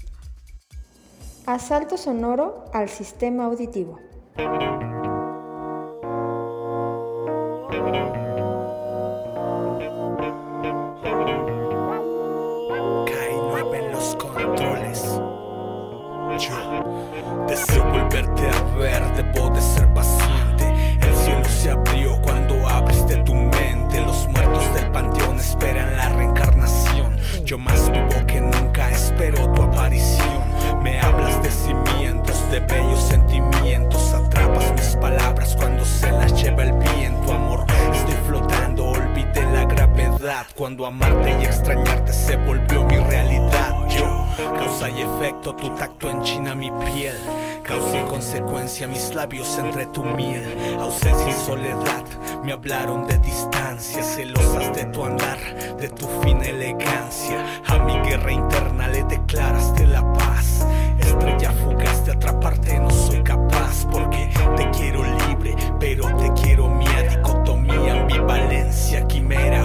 [SPEAKER 1] Asalto sonoro al sistema auditivo.
[SPEAKER 6] Cae nueve en los controles. Yo deseo volverte a ver, debo de ser Yo más vivo que nunca espero tu aparición. Me hablas de cimientos, de bellos sentimientos. Atrapas mis palabras cuando se las lleva el viento, amor. Estoy flotando, olvidé la gravedad. Cuando amarte y extrañarte se volvió mi realidad. Yo, causa y efecto, tu tacto enchina mi piel. Causa y consecuencia, mis labios entre tu miel. Ausencia y soledad, me hablaron de distancia. Celosas de tu andar, de tu fina elegancia. A mi guerra interna le declaraste la paz. Estrella fugaz de atraparte no soy capaz porque te quiero libre, pero te quiero mía. Dicotomía, ambivalencia, quimera,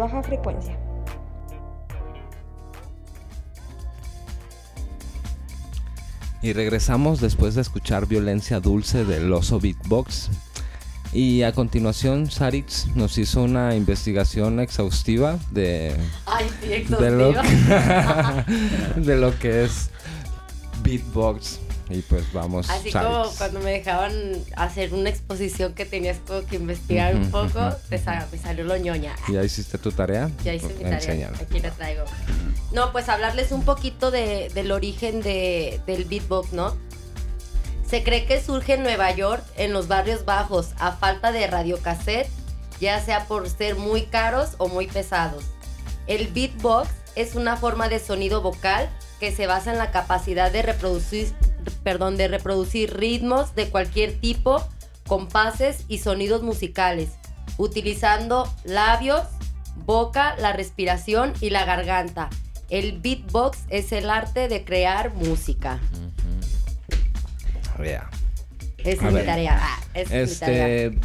[SPEAKER 1] baja frecuencia.
[SPEAKER 4] Y regresamos después de escuchar Violencia Dulce del Oso Beatbox. Y a continuación, Sarix nos hizo una investigación exhaustiva de,
[SPEAKER 3] Ay, sí,
[SPEAKER 4] de, lo, que, de lo que es beatbox. Y pues vamos,
[SPEAKER 3] Así
[SPEAKER 4] Sarix.
[SPEAKER 3] como cuando me dejaban hacer una exposición que tenías como que investigar un
[SPEAKER 4] Ujú,
[SPEAKER 3] poco,
[SPEAKER 4] ujú,
[SPEAKER 3] te sa- me salió lo ñoña.
[SPEAKER 4] ¿Ya hiciste tu tarea?
[SPEAKER 3] Ya hice mi tarea, aquí la traigo. No, pues hablarles un poquito de- del origen de- del beatbox, ¿no? Se cree que surge en Nueva York, en los barrios bajos, a falta de radiocassette, ya sea por ser muy caros o muy pesados. El beatbox es una forma de sonido vocal que se basa en la capacidad de reproducir, perdón, de reproducir ritmos de cualquier tipo, compases y sonidos musicales, utilizando labios, boca, la respiración y la garganta. El beatbox es el arte de crear música.
[SPEAKER 4] Yeah.
[SPEAKER 3] Esa
[SPEAKER 4] A
[SPEAKER 3] es mi
[SPEAKER 4] ver.
[SPEAKER 3] tarea. Ah, esa es mi tarea.
[SPEAKER 4] Este,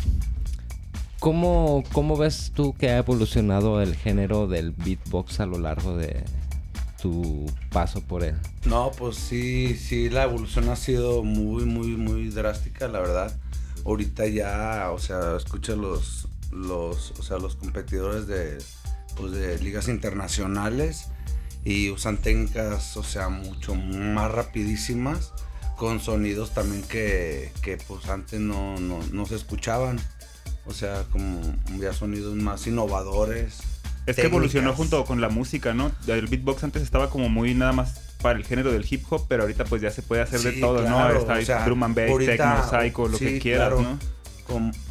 [SPEAKER 4] ¿cómo, ¿Cómo ves tú que ha evolucionado el género del beatbox a lo largo de tu paso por él?
[SPEAKER 5] No, pues sí, sí, la evolución ha sido muy, muy, muy drástica, la verdad. Ahorita ya, o sea, escucha los, los, o sea, los competidores de, pues, de ligas internacionales y usan técnicas, o sea, mucho más rapidísimas, con sonidos también que, que pues antes no, no, no se escuchaban. O sea, como ya sonidos más innovadores.
[SPEAKER 2] Es que evolucionó junto con la música, ¿no? El beatbox antes estaba como muy nada más para el género del hip hop, pero ahorita pues ya se puede hacer de todo,
[SPEAKER 5] claro,
[SPEAKER 2] ¿no? Está
[SPEAKER 5] o
[SPEAKER 2] ahí
[SPEAKER 5] sea,
[SPEAKER 2] drum and bass,
[SPEAKER 5] ahorita-
[SPEAKER 2] techno, psycho, lo que quieras,
[SPEAKER 5] claro.
[SPEAKER 2] ¿no?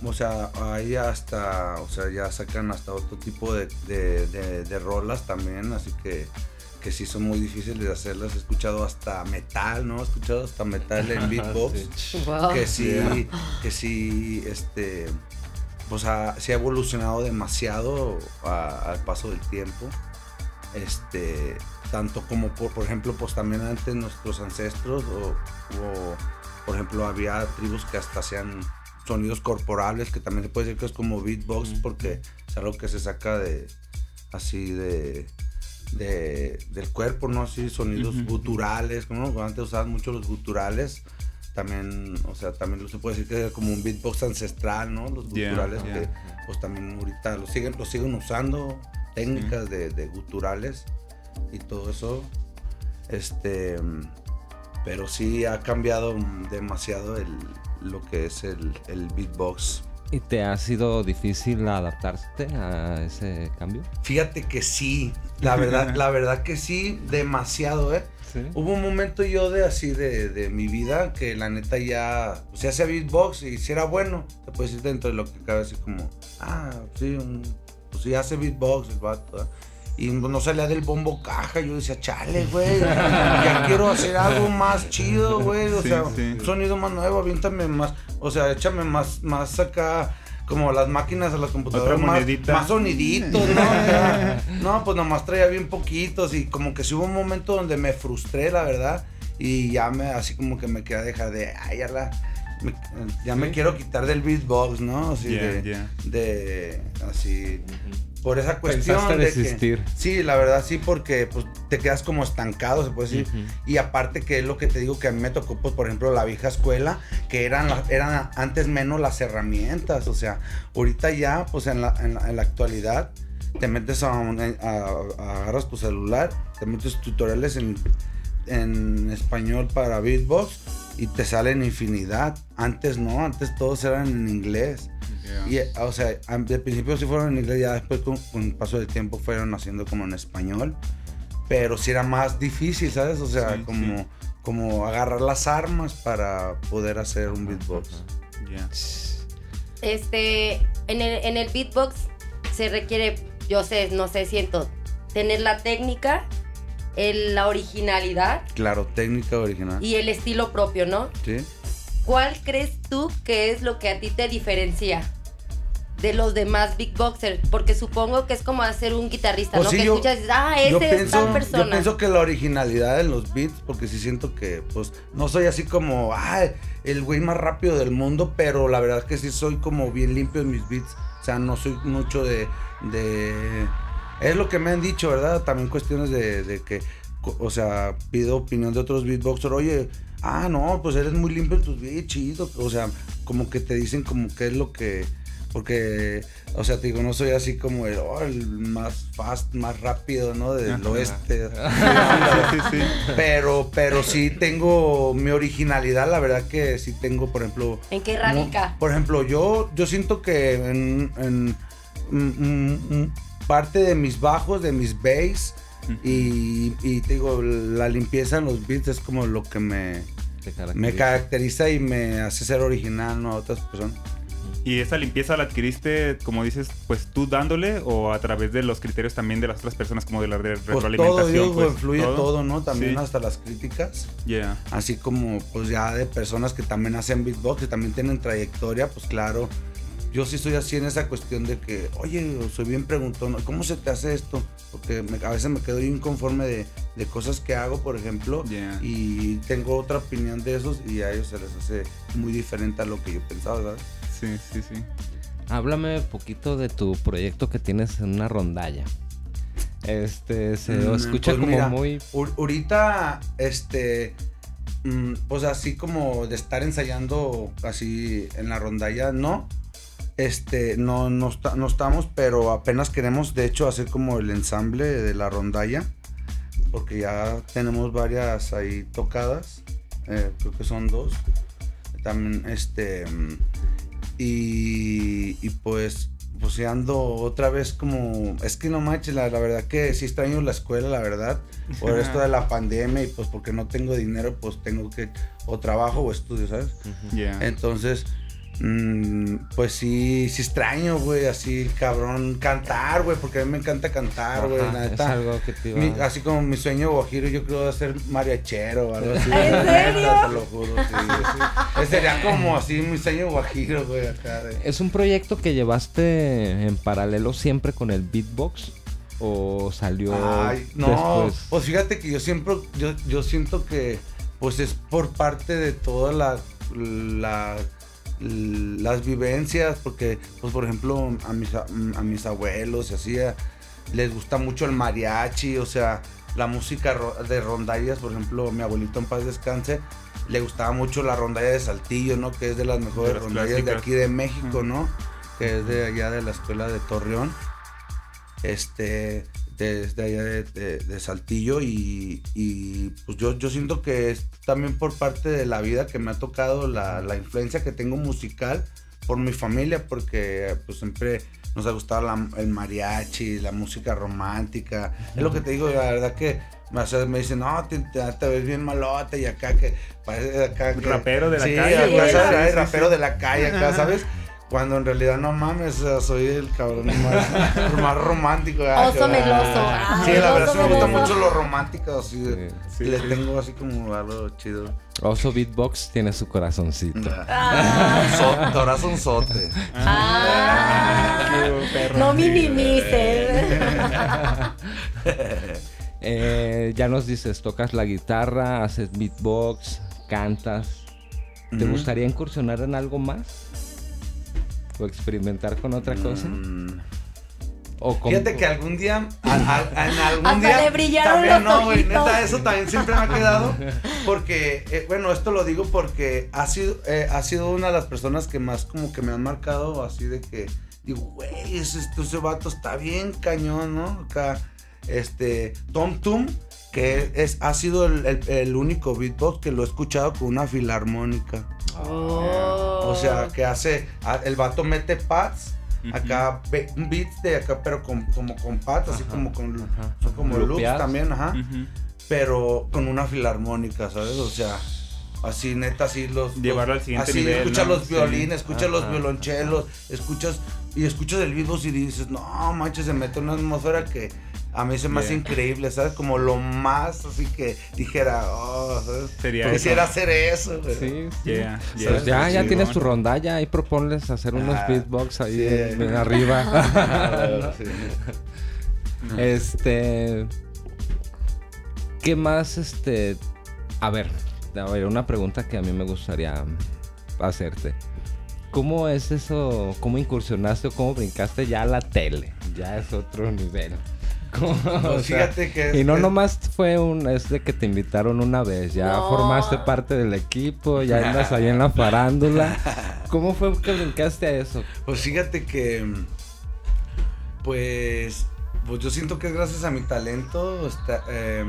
[SPEAKER 5] O sea, ahí hasta, o sea, ya sacan hasta otro tipo de, de- de- de rolas también, así que, que sí son muy difíciles de hacerlas. He escuchado hasta metal, ¿no? He escuchado hasta metal en beatbox.
[SPEAKER 3] Wow.
[SPEAKER 5] Que sí, que sí, este, pues ha, sí ha evolucionado demasiado a- al paso del tiempo. Este, tanto como por, por ejemplo, pues también antes nuestros ancestros o, o, por ejemplo, había tribus que hasta hacían sonidos corporales, que también se puede decir que es como beatbox, porque es algo que se saca de, así de, de- del cuerpo, ¿no? Así sonidos guturales, ¿no? Antes usaban mucho los guturales, también, o sea, también se puede decir que es como un beatbox ancestral, ¿no? Los guturales
[SPEAKER 2] yeah.
[SPEAKER 5] que pues también ahorita lo siguen, lo siguen usando, técnicas de, de guturales y todo eso. Este, pero sí ha cambiado demasiado el, lo que es el, el beatbox.
[SPEAKER 4] ¿Y te ha sido difícil adaptarte a ese cambio?
[SPEAKER 5] Fíjate que sí, la verdad, la verdad que sí, demasiado, ¿eh?
[SPEAKER 4] Sí.
[SPEAKER 5] Hubo un momento yo de así de, de mi vida que la neta ya, pues se hacía beatbox y si era bueno, te puedes decir dentro de lo que cabe así como, ah, sí, un- pues sí hace beatbox el vato, ¿eh? Y no salía del bombo caja, yo decía, chale, güey, ya quiero hacer algo más chido, güey, o
[SPEAKER 2] Sí,
[SPEAKER 5] sea,
[SPEAKER 2] sí.
[SPEAKER 5] un sonido más nuevo, aviéntame más, o sea, échame más, más acá, como las máquinas a las computadoras, más, más soniditos, ¿no? No, pues nomás traía bien poquitos y como que sí hubo un momento donde me frustré, la verdad, y ya me, así como que me quedé a dejar de, ay, ya la, me- ya me quiero quitar del beatbox, ¿no? Así
[SPEAKER 2] Yeah,
[SPEAKER 5] de,
[SPEAKER 2] yeah.
[SPEAKER 5] de, así, por esa cuestión
[SPEAKER 4] Pensaste
[SPEAKER 5] de
[SPEAKER 4] desistir.
[SPEAKER 5] que, sí, la verdad sí, porque pues te quedas como estancado, se puede decir, y aparte que es lo que te digo que a mí me tocó, pues por ejemplo, la vieja escuela, que eran, la- eran antes menos las herramientas, o sea, ahorita ya, pues en la, en la, en la actualidad, te metes a, un- a- a- agarras tu celular, te metes tutoriales en, en español para beatbox y te salen infinidad. Antes no, antes todos eran en inglés. Y, o sea, de principio sí fueron en inglés, ya después con, con el paso del tiempo fueron haciendo como en español. Pero sí era más difícil, ¿sabes? O sea,
[SPEAKER 2] Sí,
[SPEAKER 5] como,
[SPEAKER 2] sí.
[SPEAKER 5] como agarrar las armas para poder hacer un beatbox.
[SPEAKER 2] Yeah.
[SPEAKER 3] Este, en el, en el beatbox se requiere, yo sé, no sé, siento, tener la técnica, el- la originalidad
[SPEAKER 5] Claro, técnica original.
[SPEAKER 3] y el estilo propio, ¿no?
[SPEAKER 5] ¿Sí?
[SPEAKER 3] ¿Cuál crees tú que es lo que a ti te diferencia de los demás beatboxers? Porque supongo que es como hacer un guitarrista,
[SPEAKER 5] Pues
[SPEAKER 3] ¿no?
[SPEAKER 5] sí,
[SPEAKER 3] que
[SPEAKER 5] yo-
[SPEAKER 3] escuchas y dices, ah, ese
[SPEAKER 5] yo
[SPEAKER 3] es
[SPEAKER 5] pienso,
[SPEAKER 3] tal persona.
[SPEAKER 5] yo pienso que la originalidad en los beats, porque sí siento que, pues, no soy así como, ah, el güey más rápido del mundo, pero la verdad es que sí soy como bien limpio en mis beats. O sea, no soy mucho de, de... Es lo que me han dicho, ¿verdad? También cuestiones de, de que, o sea, pido opinión de otros beatboxers. Oye, ah, no, pues eres muy limpio en tus beats, chido. O sea, como que te dicen como qué es lo que... Porque, o sea, te digo, no soy así como el, oh, el más fast, más rápido, ¿no? Del
[SPEAKER 2] Ajá.
[SPEAKER 5] oeste.
[SPEAKER 2] Sí, sí, sí.
[SPEAKER 5] Pero, pero sí tengo mi originalidad, la verdad que sí tengo, por ejemplo.
[SPEAKER 3] ¿En qué radica?
[SPEAKER 5] Por ejemplo, yo, yo siento que en, en, mm, mm, mm, parte de mis bajos, de mis bass, y, y te digo, la limpieza en los beats es como lo que me,
[SPEAKER 4] Te
[SPEAKER 5] me
[SPEAKER 4] caracteriza.
[SPEAKER 5] caracteriza y me hace ser original, ¿no? A otras personas.
[SPEAKER 2] ¿Y esa limpieza la adquiriste, como dices, pues tú dándole o a través de los criterios también de las otras personas, como de la
[SPEAKER 5] Pues
[SPEAKER 2] retroalimentación?
[SPEAKER 5] todo, digo,
[SPEAKER 2] pues,
[SPEAKER 5] influye todo, ¿no? También
[SPEAKER 2] Sí.
[SPEAKER 5] hasta las críticas.
[SPEAKER 2] Yeah.
[SPEAKER 5] así como pues ya de personas que también hacen beatbox y también tienen trayectoria, pues claro, yo sí soy así en esa cuestión de que, oye, soy bien preguntón, ¿cómo se te hace esto? Porque me- a veces me quedo inconforme de, de cosas que hago, por ejemplo,
[SPEAKER 2] Yeah.
[SPEAKER 5] y tengo otra opinión de esos y a ellos se les hace muy diferente a lo que yo pensaba, ¿verdad?
[SPEAKER 2] Sí, sí, sí.
[SPEAKER 4] Háblame un poquito de tu proyecto que tienes en una rondalla. Este, se
[SPEAKER 5] Mm,
[SPEAKER 4] escucha
[SPEAKER 5] pues
[SPEAKER 4] como
[SPEAKER 5] mira,
[SPEAKER 4] muy...
[SPEAKER 5] Ur- ahorita, este, pues así como de estar ensayando así en la rondalla, no. Este, no, no, está- no estamos, pero apenas queremos, de hecho, hacer como el ensamble de la rondalla, porque ya tenemos varias ahí tocadas, eh, creo que son dos. También, este, y, y pues, pues ando otra vez como, es que no manches, la, la verdad que sí extraño la escuela, la verdad, por esto de la pandemia y pues porque no tengo dinero, pues tengo que, o trabajo o estudio, ¿sabes?
[SPEAKER 2] Yeah.
[SPEAKER 5] Entonces, pues sí, sí extraño, güey, así cabrón, cantar, güey, porque a mí me encanta cantar, güey,
[SPEAKER 4] es algo que te iba
[SPEAKER 5] Mi- así como mi sueño guajiro, yo creo ser mariachero o algo así.
[SPEAKER 3] ¿En
[SPEAKER 5] la
[SPEAKER 3] serio?
[SPEAKER 5] neta, Te lo juro, sí, Sería como así mi sueño guajiro, güey, acá. de-
[SPEAKER 4] ¿Es un proyecto que llevaste en paralelo siempre con el beatbox? ¿O salió
[SPEAKER 5] Ay, no,
[SPEAKER 4] después?
[SPEAKER 5] pues fíjate que yo siempre, yo, yo siento que pues es por parte de toda la, la- las vivencias, porque pues por ejemplo a mis, a, a mis abuelos y así, a- les gusta mucho el mariachi, o sea, la música de rondallas, por ejemplo, mi abuelito en paz descanse, le gustaba mucho la rondalla de Saltillo, ¿no? Que es de las mejores
[SPEAKER 2] De las
[SPEAKER 5] rondallas de aquí de México. ¿no? Que es de allá de la escuela de Torreón este desde allá de, de- de Saltillo y, y, pues yo, yo siento que es también por parte de la vida que me ha tocado la, la influencia que tengo musical por mi familia porque pues siempre nos ha gustado la- el mariachi, la música romántica. Es lo que te digo, la verdad que me, o sea, me dicen, no, te, te- te ves bien malote y acá que parece acá que...
[SPEAKER 2] Rapero de la
[SPEAKER 5] Sí,
[SPEAKER 2] calle.
[SPEAKER 5] acá,
[SPEAKER 3] Sí,
[SPEAKER 5] ¿sabes?
[SPEAKER 2] sí,
[SPEAKER 5] Ay,
[SPEAKER 2] sí,
[SPEAKER 5] rapero
[SPEAKER 2] sí.
[SPEAKER 5] de la calle acá, ¿sabes? Cuando en realidad no mames, soy el cabrón más, más romántico. ay,
[SPEAKER 3] Oso meloso.
[SPEAKER 5] Sí,
[SPEAKER 3] Ay,
[SPEAKER 5] la verdad sí me gusta mucho lo romántico, así. de-
[SPEAKER 4] Sí.
[SPEAKER 2] Sí,
[SPEAKER 5] le
[SPEAKER 2] sí.
[SPEAKER 5] tengo así como algo chido.
[SPEAKER 4] Oso Beatbox tiene su corazoncito.
[SPEAKER 5] So- corazonzote.
[SPEAKER 3] Ah,
[SPEAKER 2] Qué perro.
[SPEAKER 3] no minimices.
[SPEAKER 4] Eh, ya nos dices, tocas la guitarra, haces beatbox, cantas. ¿Te gustaría incursionar en algo más? ¿O experimentar con otra cosa?
[SPEAKER 5] Mm.
[SPEAKER 4] ¿O con-
[SPEAKER 5] Fíjate que algún día, a- a- en algún
[SPEAKER 3] Hasta
[SPEAKER 5] día,
[SPEAKER 3] le brillaron
[SPEAKER 5] también
[SPEAKER 3] los
[SPEAKER 5] no, güey, neta, eso también siempre me ha quedado, porque, eh, bueno, esto lo digo porque ha sido, eh, ha sido una de las personas que más como que me han marcado así de que, digo, güey, ese, este- ese vato está bien cañón, ¿no? Acá, este, Tom Tum, que es, ha sido el, el- el único beatbox que lo he escuchado con una filarmónica.
[SPEAKER 3] Oh.
[SPEAKER 5] O sea, que hace, a- el vato mete pads, acá be- beats de acá, pero con, como con pads, así como con,
[SPEAKER 4] ajá.
[SPEAKER 5] son como loops
[SPEAKER 4] Loopeados.
[SPEAKER 5] también, ajá,
[SPEAKER 2] Ujú.
[SPEAKER 5] pero con una filarmónica, ¿sabes? O sea, así neta, así los...
[SPEAKER 2] Llevarlo
[SPEAKER 5] los-
[SPEAKER 2] al siguiente
[SPEAKER 5] así,
[SPEAKER 2] nivel,
[SPEAKER 5] escuchas
[SPEAKER 2] ¿no?
[SPEAKER 5] los
[SPEAKER 2] Sí.
[SPEAKER 5] violines, escuchas los
[SPEAKER 4] Ajá.
[SPEAKER 5] violonchelos, escuchas, y escuchas el beatbox y dices, no, manches, se mete una atmosfera que a mí se me hace increíble, ¿sabes? Como lo más, así que dijera, oh, ¿sabes?
[SPEAKER 2] Sería
[SPEAKER 5] Quisiera
[SPEAKER 2] eso.
[SPEAKER 5] hacer eso, güey.
[SPEAKER 4] Sí, sí.
[SPEAKER 2] Yeah, yeah.
[SPEAKER 4] Pues ya, ya
[SPEAKER 5] Sí,
[SPEAKER 4] tienes
[SPEAKER 2] bueno.
[SPEAKER 4] tu rondalla, ahí proponles hacer unos
[SPEAKER 5] Ah,
[SPEAKER 4] beatbox ahí
[SPEAKER 5] sí.
[SPEAKER 4] en- en arriba.
[SPEAKER 5] Ah,
[SPEAKER 4] este. ¿Qué más, este. A ver, a ver, una pregunta que a mí me gustaría hacerte. ¿Cómo es eso? ¿Cómo incursionaste o cómo brincaste ya a la tele? Ya es otro nivel.
[SPEAKER 5] Pues
[SPEAKER 4] sea,
[SPEAKER 5] fíjate que...
[SPEAKER 4] y no
[SPEAKER 5] es-
[SPEAKER 4] nomás fue un, es de que te invitaron una vez, ya
[SPEAKER 3] No.
[SPEAKER 4] formaste parte del equipo, ya andas ahí en la farándula. ¿Cómo fue que brincaste a eso?
[SPEAKER 5] Pues fíjate que. Pues. Pues yo siento que es gracias a mi talento. está- eh,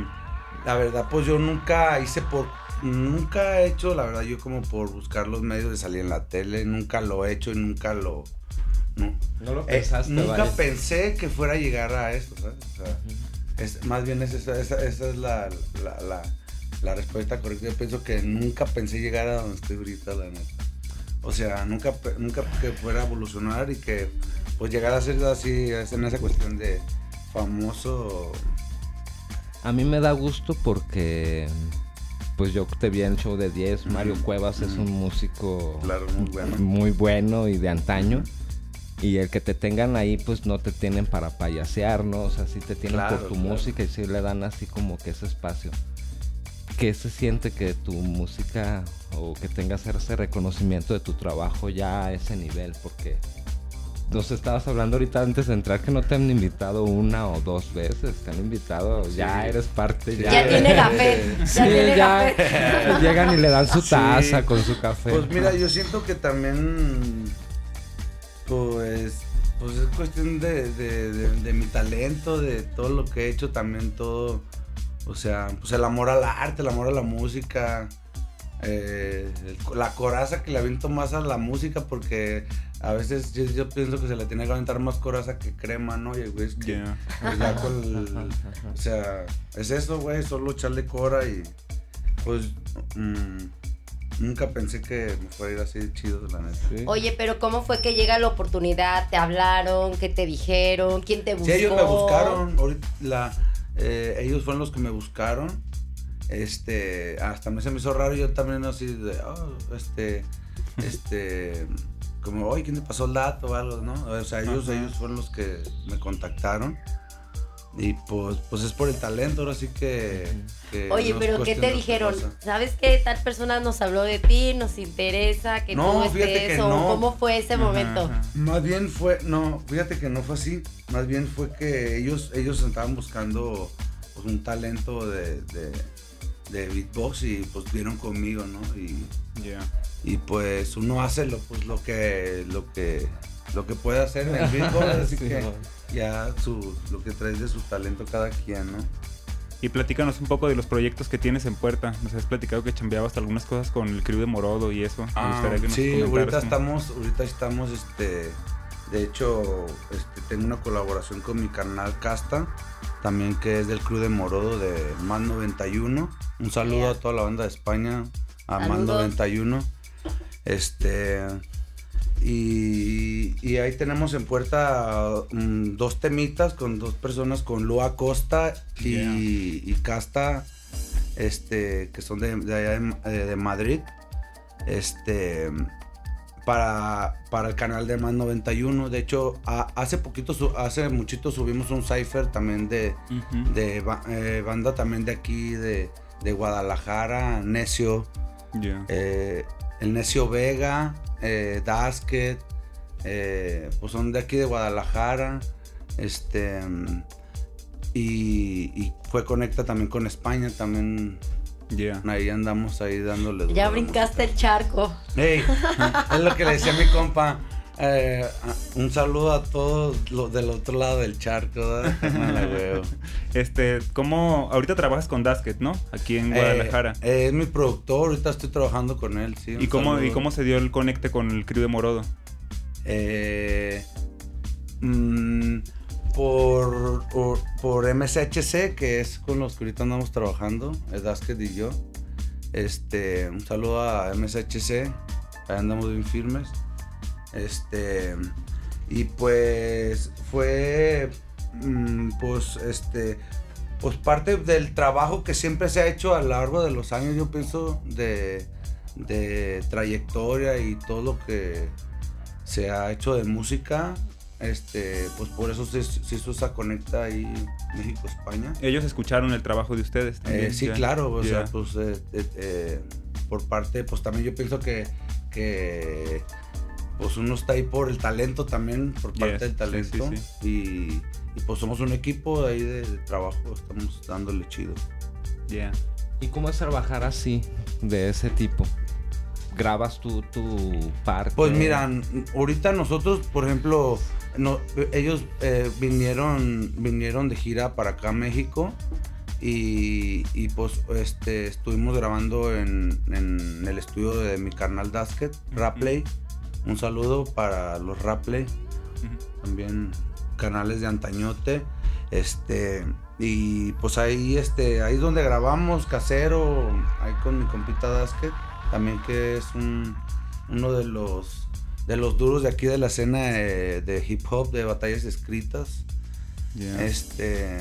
[SPEAKER 5] la verdad, pues yo nunca hice por. Nunca he hecho, la verdad, yo como por buscar los medios de salir en la tele. Nunca lo he hecho y nunca lo. No.
[SPEAKER 4] No lo
[SPEAKER 5] Eh, nunca pensé que fuera a llegar a esto, ¿sabes? O sea, es, más bien es esa, esa, esa es la, la, la, la respuesta correcta. Yo pienso que nunca pensé llegar a donde estoy ahorita, la neta. O sea, nunca, nunca que fuera a evolucionar y que pues llegar a ser así, es en esa cuestión de famoso.
[SPEAKER 4] A mí me da gusto porque pues yo te vi en el show de 10, Mario Cuevas es un músico
[SPEAKER 5] Claro, muy bueno.
[SPEAKER 4] muy bueno y de antaño. Y el que te tengan ahí, pues no te tienen para payasear, ¿no? O sea, sí te tienen
[SPEAKER 5] Claro,
[SPEAKER 4] por tu
[SPEAKER 5] claro.
[SPEAKER 4] música y sí le dan así como que ese espacio. ¿Qué se siente que tu música o que tengas ese reconocimiento de tu trabajo ya a ese nivel? Porque nos estabas hablando ahorita antes de entrar que no te han invitado una o dos veces, te han invitado, ya eres parte, ya.
[SPEAKER 3] Ya tiene. Ya
[SPEAKER 4] Sí,
[SPEAKER 3] tiene
[SPEAKER 4] ya llegan y le dan su
[SPEAKER 5] Sí.
[SPEAKER 4] taza con su café.
[SPEAKER 5] Pues mira, yo siento que también, pues, pues es cuestión de, de- de- de mi talento, de todo lo que he hecho, también todo, o sea, pues el amor al arte, el amor a la música, eh, el- la coraza que le aviento más a la música, porque a veces yo, yo pienso que se le tiene que aventar más coraza que crema, ¿no? Y el güey es que,
[SPEAKER 2] Ya.
[SPEAKER 5] pues, ya con el- o sea, es eso, güey, solo echarle cora y pues mm, nunca pensé que me fuera a ir así de chido, la neta.
[SPEAKER 4] Sí.
[SPEAKER 3] Oye, pero ¿cómo fue que llega la oportunidad? ¿Te hablaron? ¿Qué te dijeron? ¿Quién te buscó?
[SPEAKER 5] Sí, ellos me buscaron, ahorita la, eh, ellos fueron los que me buscaron. Este, hasta me se me hizo raro yo también así de, oh, este, este, como, oye, ¿quién te pasó el dato o algo, no? O sea, ellos,
[SPEAKER 2] Ajá.
[SPEAKER 5] ellos fueron los que me contactaron. Y pues, pues es por el talento, ahora sí que... que
[SPEAKER 3] Oye,
[SPEAKER 5] no
[SPEAKER 3] pero ¿qué te dijeron?
[SPEAKER 5] cosa.
[SPEAKER 3] ¿Sabes qué? Tal persona nos habló de ti, nos interesa, que
[SPEAKER 5] No,
[SPEAKER 3] tú
[SPEAKER 5] fíjate
[SPEAKER 3] estés
[SPEAKER 5] que
[SPEAKER 3] o
[SPEAKER 5] no.
[SPEAKER 3] ¿Cómo fue ese
[SPEAKER 2] Ajá,
[SPEAKER 3] momento?
[SPEAKER 2] ajá.
[SPEAKER 5] Más bien fue, no, fíjate que no fue así. Más bien fue que ellos, ellos estaban buscando pues, un talento de, de, de beatbox y pues vieron conmigo, ¿no? Y,
[SPEAKER 2] Ya.
[SPEAKER 5] y pues uno hace lo, pues, lo que, lo que, lo que puede hacer en el beatbox, así
[SPEAKER 4] Sí,
[SPEAKER 5] que ya su, lo que traes de su talento cada quien, ¿no?
[SPEAKER 2] Y platícanos un poco de los proyectos que tienes en puerta. Nos has platicado que chambeabas algunas cosas con el crew de Morodo y eso. Me gustaría que nos
[SPEAKER 5] Ah, sí, ahorita estamos, ahorita estamos, este, de hecho, este, tengo una colaboración con mi canal Casta, también que es del Club de Morodo de Más 91. Un saludo
[SPEAKER 3] Yeah.
[SPEAKER 5] a toda la banda de España, a Más
[SPEAKER 3] Saludos.
[SPEAKER 5] 91. Este, y, y ahí tenemos en puerta mm, dos temitas con dos personas, con Lua Costa y,
[SPEAKER 2] Yeah.
[SPEAKER 5] y Casta, este, que son de, de allá de, eh, de Madrid. Este, para, para el canal de Más 91. De hecho, a- hace poquito, hace muchito subimos un cipher también de, de eh, banda también de aquí, de, de Guadalajara, Necio, eh, el Necio Vega, eh, Dasket, eh, pues son de aquí de Guadalajara, este, y, y fue conecta también con España, también
[SPEAKER 2] Ya.
[SPEAKER 5] ahí andamos ahí dándole.
[SPEAKER 3] Ya brincaste el charco.
[SPEAKER 5] Es lo que le decía a mi compa. Eh, un saludo a todos los del otro lado del charco.
[SPEAKER 2] Este, ¿cómo? Ahorita trabajas con Dasket, ¿no? Aquí en Guadalajara.
[SPEAKER 5] Eh, eh, es mi productor, ahorita estoy trabajando con él, sí.
[SPEAKER 2] ¿Y cómo, ¿Y cómo se dio el conecte con el crew de Morodo?
[SPEAKER 5] Eh, mm, por, por, por MSHC, que es con los que ahorita andamos trabajando, es Dasket y yo. Este, un saludo a MSHC, ahí andamos bien firmes. Este, y pues fue, mm, pues, este, pues parte del trabajo que siempre se ha hecho a lo largo de los años, yo pienso, de, de trayectoria y todo lo que se ha hecho de música. Este, pues por eso se, se hizo esa conecta ahí México-España.
[SPEAKER 2] Ellos escucharon el trabajo de ustedes también.
[SPEAKER 5] Eh, sí,
[SPEAKER 2] ya.
[SPEAKER 5] claro, o sea, pues eh, eh, por parte, pues también yo pienso que, que pues uno está ahí por el talento también, por parte
[SPEAKER 2] Yes,
[SPEAKER 5] del
[SPEAKER 2] sí,
[SPEAKER 5] talento.
[SPEAKER 2] sí,
[SPEAKER 5] Y, y, pues somos un equipo ahí de, de trabajo, estamos dándole chido.
[SPEAKER 2] Yeah.
[SPEAKER 4] ¿Y cómo es trabajar así, de ese tipo? ¿Grabas tú tu parte?
[SPEAKER 5] Pues miran, ahorita nosotros, por ejemplo, no, ellos eh, vinieron, vinieron de gira para acá a México y, y, pues este, estuvimos grabando en, en el estudio de mi carnal Dasket, Raplay. Un saludo para los
[SPEAKER 2] Ujú.
[SPEAKER 5] también canales de antañote. Este, y pues ahí, este, ahí es donde grabamos casero, ahí con mi compita Dasket, también que es un, uno de los, de los duros de aquí de la escena de, de hip hop, de batallas escritas.
[SPEAKER 2] Yeah.
[SPEAKER 5] Este,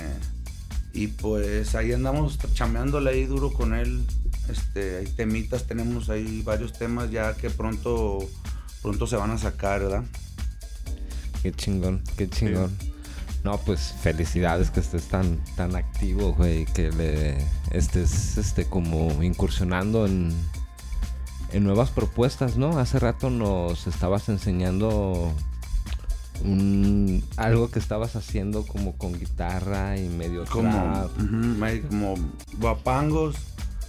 [SPEAKER 5] y pues ahí andamos chameándole ahí duro con él. Este, hay temitas, tenemos ahí varios temas ya que pronto, pronto se van a sacar, ¿verdad?
[SPEAKER 4] Qué chingón, qué chingón. No, pues felicidades que estés tan, tan activo, güey, que le estés este como incursionando en, en nuevas propuestas, ¿no? Hace rato nos estabas enseñando un- algo que estabas haciendo como con guitarra y medio
[SPEAKER 5] Como,
[SPEAKER 4] trap.
[SPEAKER 5] como guapangos.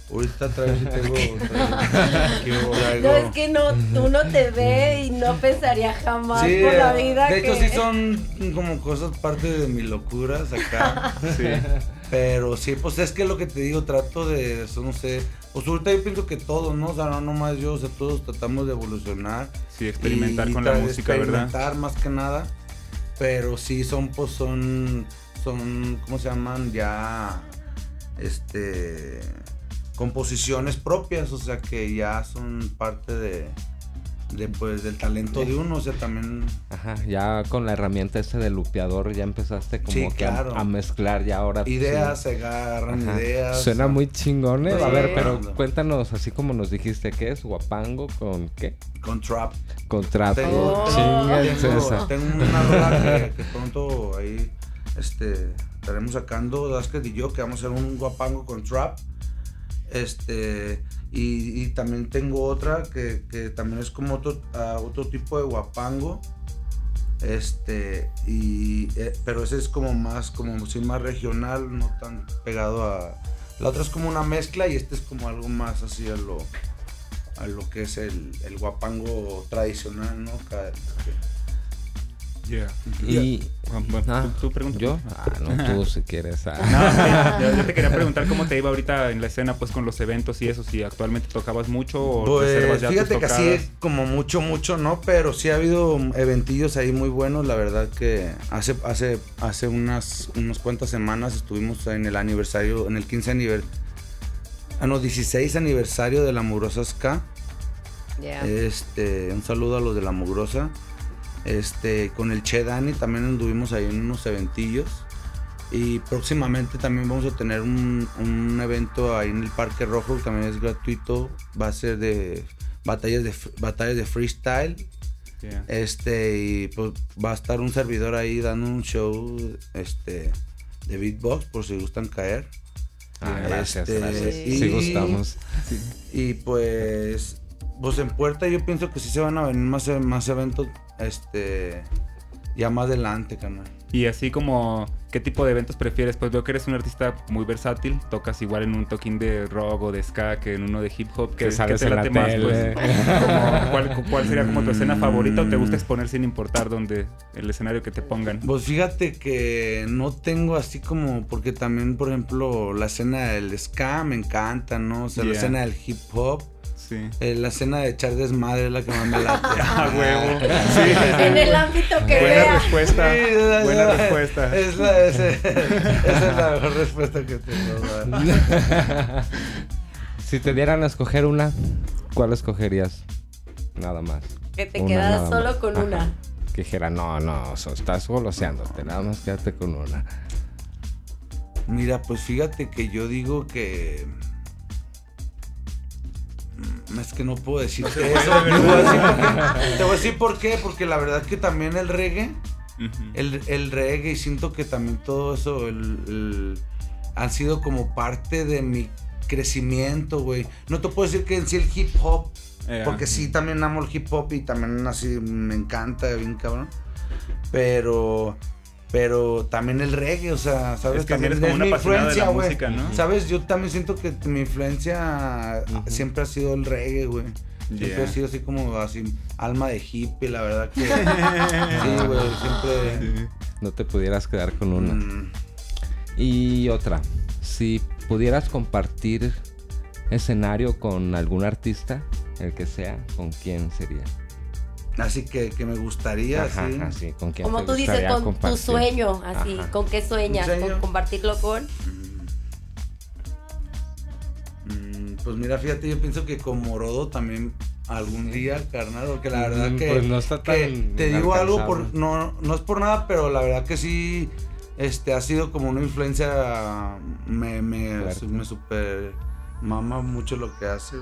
[SPEAKER 5] Ahorita traigo, tengo, traigo, traigo-
[SPEAKER 3] No, es que no, tú no te ves y no pensaría jamás
[SPEAKER 5] Sí,
[SPEAKER 3] por la vida
[SPEAKER 5] de
[SPEAKER 3] que...
[SPEAKER 5] hecho sí son como cosas parte de mis locuras acá.
[SPEAKER 2] Sí.
[SPEAKER 5] Pero sí, pues es que lo que te digo, trato de, eso no sé, pues ahorita yo pienso que todos, ¿no? O sea, no nomás yo, o sea, todos tratamos de evolucionar.
[SPEAKER 2] Sí, experimentar
[SPEAKER 5] y
[SPEAKER 2] con la música, ¿verdad?
[SPEAKER 5] Experimentar más que nada. Pero sí son, pues son, son, ¿cómo se llaman? Ya, este, composiciones propias, o sea, que ya son parte de, de pues, del talento de uno, o sea, también...
[SPEAKER 4] Ajá, ya con la herramienta ese de lupeador ya empezaste como
[SPEAKER 5] Sí,
[SPEAKER 4] que a-
[SPEAKER 5] claro.
[SPEAKER 4] a, mezclar ya ahora. sí.
[SPEAKER 5] Ideas, se agarran
[SPEAKER 4] Ajá.
[SPEAKER 5] ideas.
[SPEAKER 4] Suena muy chingón, ¿eh? A ver,
[SPEAKER 3] Sí.
[SPEAKER 4] pero cuéntanos, así como nos dijiste, ¿qué es? ¿Guapango con qué?
[SPEAKER 5] Con trap.
[SPEAKER 4] Con trap.
[SPEAKER 5] Tengo,
[SPEAKER 3] Oh.
[SPEAKER 5] Tengo, tengo una rola que, que pronto ahí este, estaremos sacando, Dasket y yo, que vamos a hacer un guapango con trap. Este, y, también tengo otra que, que también es como otro, otro tipo de guapango. Este, y, eh, pero ese es como más, como sí, más regional, no tan pegado a... La otra es como una mezcla y este es como algo más así a lo, a lo que es el, guapango tradicional, ¿no?
[SPEAKER 2] Yeah.
[SPEAKER 4] Y...
[SPEAKER 2] Ah, bueno,
[SPEAKER 4] Ah,
[SPEAKER 2] tú, tú pregunta.
[SPEAKER 4] ¿Yo? Ah, no, tú si quieres. ah.
[SPEAKER 2] No, yo, yo te quería preguntar cómo te iba ahorita en la escena, pues con los eventos y eso, si actualmente tocabas mucho o reservas
[SPEAKER 5] Pues
[SPEAKER 2] ya
[SPEAKER 5] fíjate
[SPEAKER 2] tus
[SPEAKER 5] que así es como mucho, mucho, ¿no? Pero sí ha habido eventillos ahí muy buenos. La verdad que hace, hace, hace unas, unas cuantas semanas estuvimos en el aniversario, en el 15 aniversario, ah, no, 16 aniversario de la Mugrosa Ska.
[SPEAKER 3] Ya.
[SPEAKER 5] Este, un saludo a los de la Mugrosa. Este, con el Che Dani también anduvimos ahí en unos eventillos. Y próximamente también vamos a tener un, un evento ahí en el Parque Rojo, que también es gratuito. Va a ser de batallas de, batallas de freestyle.
[SPEAKER 2] Yeah.
[SPEAKER 5] Este, y pues va a estar un servidor ahí dando un show este, de beatbox por si gustan caer.
[SPEAKER 4] Ah, gracias,
[SPEAKER 5] Este,
[SPEAKER 4] gracias.
[SPEAKER 5] y-
[SPEAKER 4] Sí gustamos.
[SPEAKER 5] Y pues, pues en puerta yo pienso que sí se van a venir más, más eventos, este, ya más adelante, canal.
[SPEAKER 2] Y así como, ¿qué tipo de eventos prefieres? Pues veo que eres un artista muy versátil, tocas igual en un toquín de rock o de ska que en uno de hip hop, que,
[SPEAKER 4] Que
[SPEAKER 2] te
[SPEAKER 4] la
[SPEAKER 2] late más, pues, como, ¿cuál, cuál sería como tu escena favorita o te gusta exponer sin importar donde el escenario que te pongan?
[SPEAKER 5] Pues fíjate que no tengo así como, porque también, por ejemplo, la escena del ska me encanta, ¿no? O sea, la escena del hip hop,
[SPEAKER 2] Sí.
[SPEAKER 5] eh, la escena de echar desmadre es la que más me late.
[SPEAKER 2] A huevo. Sí.
[SPEAKER 3] En el ámbito que
[SPEAKER 2] Buena
[SPEAKER 3] vea.
[SPEAKER 2] respuesta.
[SPEAKER 5] Sí,
[SPEAKER 2] Buena respuesta.
[SPEAKER 5] Es la, ese- esa es la mejor respuesta que tengo.
[SPEAKER 4] si te dieran a escoger una, ¿cuál escogerías? Nada más.
[SPEAKER 3] Que te quedaras
[SPEAKER 4] nada
[SPEAKER 3] solo
[SPEAKER 4] más.
[SPEAKER 3] con
[SPEAKER 4] Ajá.
[SPEAKER 3] una.
[SPEAKER 4] Que dijera, no, no, so- estás goloseándote, nada más quédate con una.
[SPEAKER 5] Mira, pues fíjate que yo digo que. Es que no puedo decirte eso. Te voy, a decir por qué. Te voy a decir por qué. Porque la verdad que también el reggae, el, el reggae, y siento que también todo eso el- el- han sido como parte de mi crecimiento, güey. No te puedo decir que en sí el hip hop,
[SPEAKER 2] Eh,
[SPEAKER 5] porque sí también amo el hip hop y también así me encanta, bien cabrón. Pero, pero también el reggae, o sea, ¿sabes?
[SPEAKER 2] Es que
[SPEAKER 5] también
[SPEAKER 2] eres como
[SPEAKER 5] es
[SPEAKER 2] un
[SPEAKER 5] mi
[SPEAKER 2] apasionado de la música, ¿no?
[SPEAKER 5] ¿Sabes? Yo también siento que mi influencia siempre ha sido el reggae, güey. Siempre
[SPEAKER 2] Yeah.
[SPEAKER 5] he sido así como así, alma de hippie, la verdad que. sí, güey, siempre.
[SPEAKER 4] No te pudieras quedar con una.
[SPEAKER 5] mm,
[SPEAKER 4] Y otra, si pudieras compartir escenario con algún artista, el que sea, ¿con quién sería?
[SPEAKER 5] Así que, que me gustaría,
[SPEAKER 4] Ajá,
[SPEAKER 5] así.
[SPEAKER 4] así, ¿con quién
[SPEAKER 3] Como
[SPEAKER 4] te
[SPEAKER 3] tú dices, con tu sueño, así,
[SPEAKER 4] Ajá.
[SPEAKER 3] ¿con qué sueñas? ¿Con compartirlo con?
[SPEAKER 5] Mm, Pues mira, fíjate, yo pienso que con Morodo también algún día, carnal, porque la verdad
[SPEAKER 4] Mm,
[SPEAKER 5] que,
[SPEAKER 4] pues no está
[SPEAKER 5] que
[SPEAKER 4] tan
[SPEAKER 5] te digo algo por no no es por nada, pero la verdad que sí este ha sido como una influencia me me, me super mama mucho lo que hace.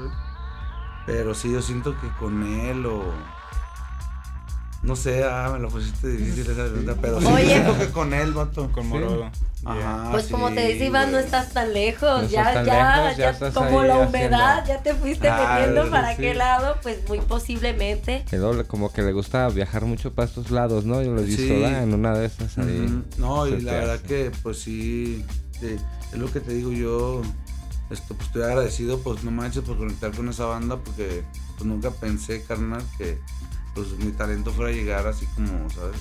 [SPEAKER 5] Pero sí yo siento que con él o no sé, ah, me lo pusiste difícil esa pregunta, pero sí
[SPEAKER 3] Oye.
[SPEAKER 5] siento que con él, vato.
[SPEAKER 2] Con Morodo.
[SPEAKER 5] Ajá,
[SPEAKER 3] Pues como te dice Iván, no estás tan lejos,
[SPEAKER 4] No
[SPEAKER 3] ya,
[SPEAKER 4] estás tan
[SPEAKER 3] ya,
[SPEAKER 4] lejos, ya
[SPEAKER 3] como la humedad,
[SPEAKER 4] haciendo-
[SPEAKER 3] ya te fuiste
[SPEAKER 5] Ah,
[SPEAKER 3] metiendo para
[SPEAKER 5] sí.
[SPEAKER 3] qué lado, pues muy posiblemente.
[SPEAKER 4] Que luego le- como que le gusta viajar mucho para estos lados, ¿no? Yo lo he visto. En una de esas ahí.
[SPEAKER 5] No, y la verdad
[SPEAKER 4] hace.
[SPEAKER 5] que pues sí, sí, es lo que te digo yo, esto, pues estoy agradecido, pues no manches por conectar con esa banda porque pues nunca pensé, carnal, que pues mi talento fuera a llegar así como, ¿sabes?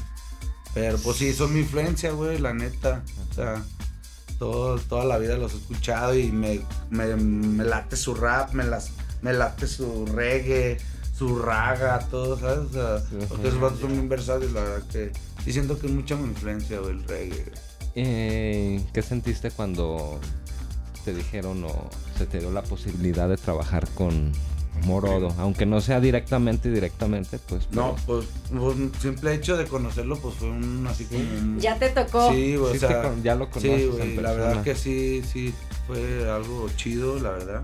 [SPEAKER 5] Pero pues sí, son mi influencia, güey, la neta. O sea, todo, toda la vida los he escuchado y me, me, me late su rap, me, las, me late su reggae, su raga, todo, ¿sabes? O sea,
[SPEAKER 4] Sí,
[SPEAKER 5] porque esos vatos son bien versátiles, la verdad que sí siento que es mucha mi influencia, güey, el reggae.
[SPEAKER 4] Eh, ¿Qué sentiste cuando te dijeron o se te dio la posibilidad de trabajar con Morodo? Aunque no sea directamente, directamente, pues.
[SPEAKER 5] No,
[SPEAKER 4] pero
[SPEAKER 5] pues, pues, un simple hecho de conocerlo, pues fue un así como un...
[SPEAKER 3] Ya te tocó.
[SPEAKER 5] Sí,
[SPEAKER 4] sí
[SPEAKER 5] o
[SPEAKER 4] te
[SPEAKER 5] sea,
[SPEAKER 4] con- ya lo conoces
[SPEAKER 5] Sí,
[SPEAKER 4] en
[SPEAKER 5] güey, la verdad que sí, sí, fue algo chido, la verdad.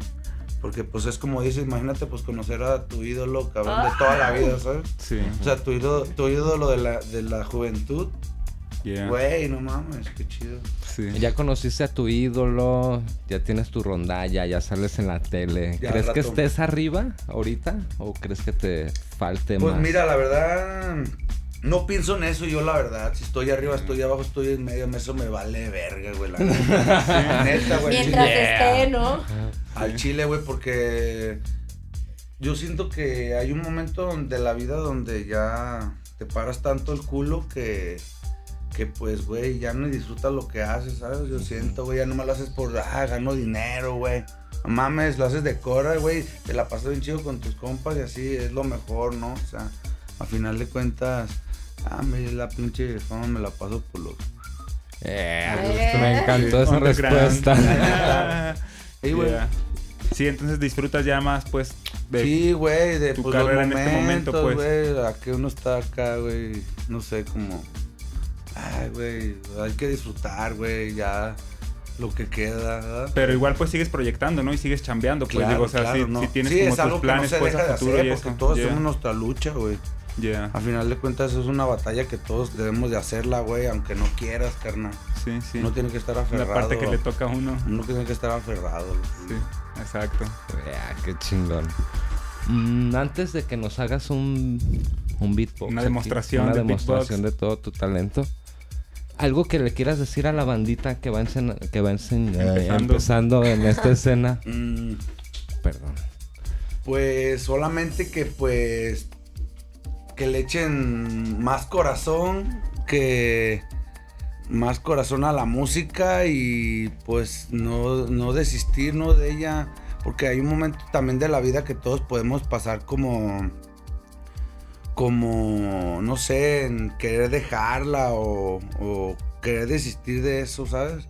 [SPEAKER 5] Porque pues es como dices, imagínate pues conocer a tu ídolo, cabrón, de toda la vida, ¿sabes?
[SPEAKER 2] Sí.
[SPEAKER 5] O sea, tu ídolo, tu ídolo de la, de la juventud,
[SPEAKER 2] Yeah.
[SPEAKER 5] güey, no mames, qué chido.
[SPEAKER 2] Sí.
[SPEAKER 4] Ya conociste a tu ídolo, ya tienes tu rondalla, ya sales en la tele.
[SPEAKER 5] Ya
[SPEAKER 4] ¿Crees que estés arriba ahorita? ¿O crees que te falte
[SPEAKER 5] Pues
[SPEAKER 4] más?
[SPEAKER 5] mira, la verdad, no pienso en eso yo, la verdad. Si estoy arriba, estoy abajo, estoy en medio, eso me vale verga, güey, la neta. Neta, güey.
[SPEAKER 3] Mientras esté, ¿no?
[SPEAKER 5] Al chile, güey, porque yo siento que hay un momento de la vida donde ya te paras tanto el culo que, que pues, güey, ya no disfrutas lo que haces, ¿sabes? Yo siento, güey, ya no me lo haces por, ah, gano dinero, güey. No mames, lo haces de cora, güey, te la pasas bien chido con tus compas y así es lo mejor, ¿no? O sea, a final de cuentas, ah, me la pinche fama me la paso por los...
[SPEAKER 4] Eh, me encantó esa respuesta.
[SPEAKER 5] Ey, güey.
[SPEAKER 2] Yeah. Sí, entonces disfrutas ya más, pues, de...
[SPEAKER 5] Sí, güey, de
[SPEAKER 2] tu
[SPEAKER 5] pues, los
[SPEAKER 2] carrera en este momento,
[SPEAKER 5] momentos,
[SPEAKER 2] pues.
[SPEAKER 5] güey, a que uno está acá, güey, no sé, como, ay, güey, hay que disfrutar, güey, ya lo que queda, ¿verdad?
[SPEAKER 2] Pero igual pues sigues proyectando, ¿no? Y sigues chambeando, pues
[SPEAKER 5] Claro,
[SPEAKER 2] digo, o sea,
[SPEAKER 5] claro,
[SPEAKER 2] si,
[SPEAKER 5] no.
[SPEAKER 2] si tienes
[SPEAKER 5] Sí,
[SPEAKER 2] como
[SPEAKER 5] es algo
[SPEAKER 2] tus
[SPEAKER 5] que no
[SPEAKER 2] planes
[SPEAKER 5] se
[SPEAKER 2] pues
[SPEAKER 5] deja
[SPEAKER 2] a
[SPEAKER 5] de
[SPEAKER 2] futuro
[SPEAKER 5] hacer
[SPEAKER 2] y
[SPEAKER 5] porque
[SPEAKER 2] eso.
[SPEAKER 5] todos
[SPEAKER 2] Yeah,
[SPEAKER 5] hacemos nuestra lucha, güey.
[SPEAKER 2] yeah.
[SPEAKER 5] A final de cuentas es una batalla que todos debemos de hacerla, güey, aunque no quieras, carnal.
[SPEAKER 2] Sí, sí.
[SPEAKER 5] Uno tiene que estar
[SPEAKER 2] La
[SPEAKER 5] aferrado.
[SPEAKER 2] parte que le toca a uno.
[SPEAKER 5] Uno tiene que estar aferrado. güey.
[SPEAKER 2] Sí, exacto.
[SPEAKER 4] Ya, qué chingón. Mm, antes de que nos hagas un, un beatbox.
[SPEAKER 2] Una
[SPEAKER 4] aquí,
[SPEAKER 2] demostración
[SPEAKER 4] Una
[SPEAKER 2] de
[SPEAKER 4] demostración de todo tu talento. Algo que le quieras decir a la bandita que va, ensen- que va ensen- eh,
[SPEAKER 2] Empezando.
[SPEAKER 4] en esta escena.
[SPEAKER 5] Mm,
[SPEAKER 4] Perdón.
[SPEAKER 5] Pues solamente que pues que le echen más corazón, que más corazón a la música y pues no, no desistir ¿no? de ella, porque hay un momento también de la vida que todos podemos pasar como como no sé, en querer dejarla o, o querer desistir de eso, ¿sabes?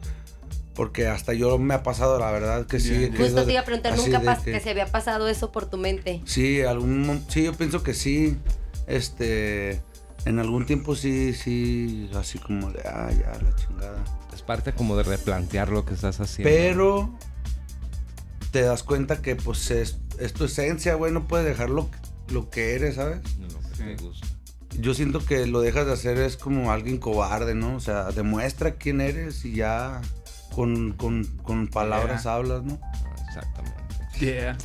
[SPEAKER 5] Porque hasta yo me ha pasado, la verdad, que sí.
[SPEAKER 3] Justo te iba a preguntar, ¿nunca pas- que... se había pasado eso por tu mente?
[SPEAKER 5] Sí, algún sí, yo pienso que sí. Este, en algún tiempo sí, sí, así como de, ah, ya, la chingada.
[SPEAKER 4] Es parte como de replantear lo que estás haciendo.
[SPEAKER 5] Pero te das cuenta que pues es, es tu esencia, güey, no puedes dejar lo, lo que eres, ¿sabes?
[SPEAKER 4] Que
[SPEAKER 2] Sí.
[SPEAKER 4] te gusta.
[SPEAKER 5] Yo siento que lo dejas de hacer es como alguien cobarde, ¿no? O sea, demuestra quién eres y ya con, con, con palabras
[SPEAKER 2] Ya.
[SPEAKER 5] hablas, ¿no?
[SPEAKER 4] Exactamente.
[SPEAKER 2] Yeah.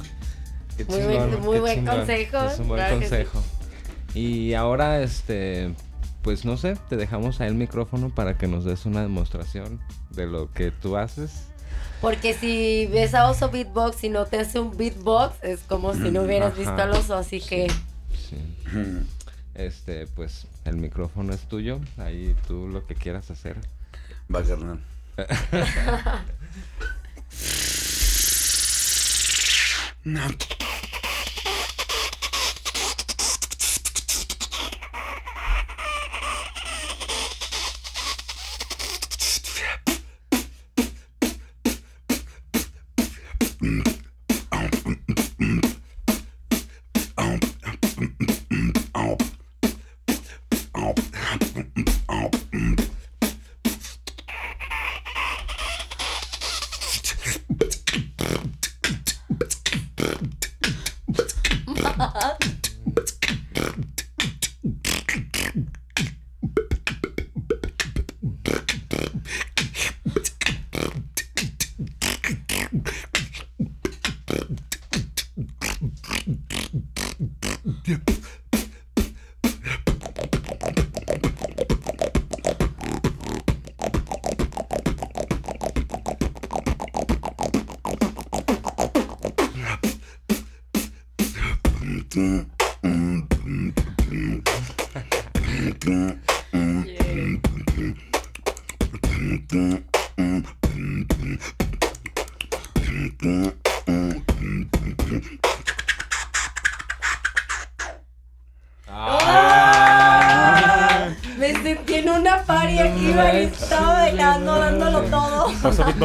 [SPEAKER 4] Qué
[SPEAKER 3] Muy buen-
[SPEAKER 4] chingón,
[SPEAKER 3] muy
[SPEAKER 4] qué
[SPEAKER 3] buen
[SPEAKER 4] chingón.
[SPEAKER 3] consejo,
[SPEAKER 4] Es un buen
[SPEAKER 3] claro que sí.
[SPEAKER 4] consejo. Y ahora, este, pues no sé, te dejamos ahí el micrófono para que nos des una demostración de lo que tú haces.
[SPEAKER 3] Porque si ves a Oso Beatbox y no te hace un beatbox, es como si no hubieras
[SPEAKER 4] Ajá.
[SPEAKER 3] visto al oso, así que
[SPEAKER 4] Sí. Este, pues el micrófono es tuyo. Ahí tú lo que quieras hacer.
[SPEAKER 5] Va, carnal.
[SPEAKER 3] me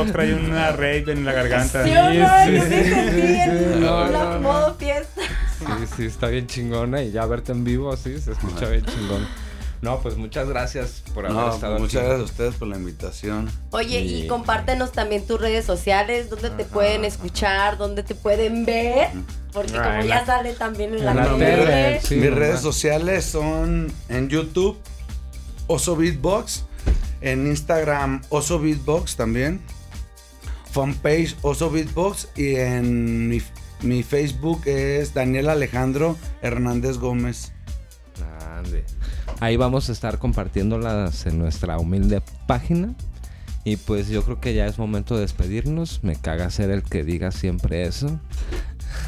[SPEAKER 2] Trae una rave en la garganta.
[SPEAKER 3] ¿Sí no?
[SPEAKER 4] Sí, sí, No,
[SPEAKER 3] modo fiesta.
[SPEAKER 4] Sí, sí, está bien chingona y ya verte en vivo así se escucha bien chingón. No, pues muchas gracias por haber
[SPEAKER 5] No,
[SPEAKER 4] estado
[SPEAKER 5] pues muchas
[SPEAKER 4] aquí.
[SPEAKER 5] gracias a ustedes por la invitación.
[SPEAKER 3] Oye, y
[SPEAKER 4] Sí.
[SPEAKER 3] compártenos también tus redes sociales, donde te pueden escuchar, donde te pueden ver, porque
[SPEAKER 2] Ah,
[SPEAKER 3] como ya
[SPEAKER 2] la-
[SPEAKER 3] sale también en la,
[SPEAKER 4] la
[SPEAKER 3] tele.
[SPEAKER 4] tele, sí.
[SPEAKER 5] Mis
[SPEAKER 4] mamá.
[SPEAKER 5] redes sociales son en YouTube, Oso Beatbox, en Instagram, Oso Beatbox también, fanpage Oso Beatbox y en mi, mi Facebook es Daniel Alejandro Hernández Gómez.
[SPEAKER 4] Ahí vamos a estar compartiéndolas en nuestra humilde página. Y pues yo creo que ya es momento de despedirnos. Me caga ser el que diga siempre eso.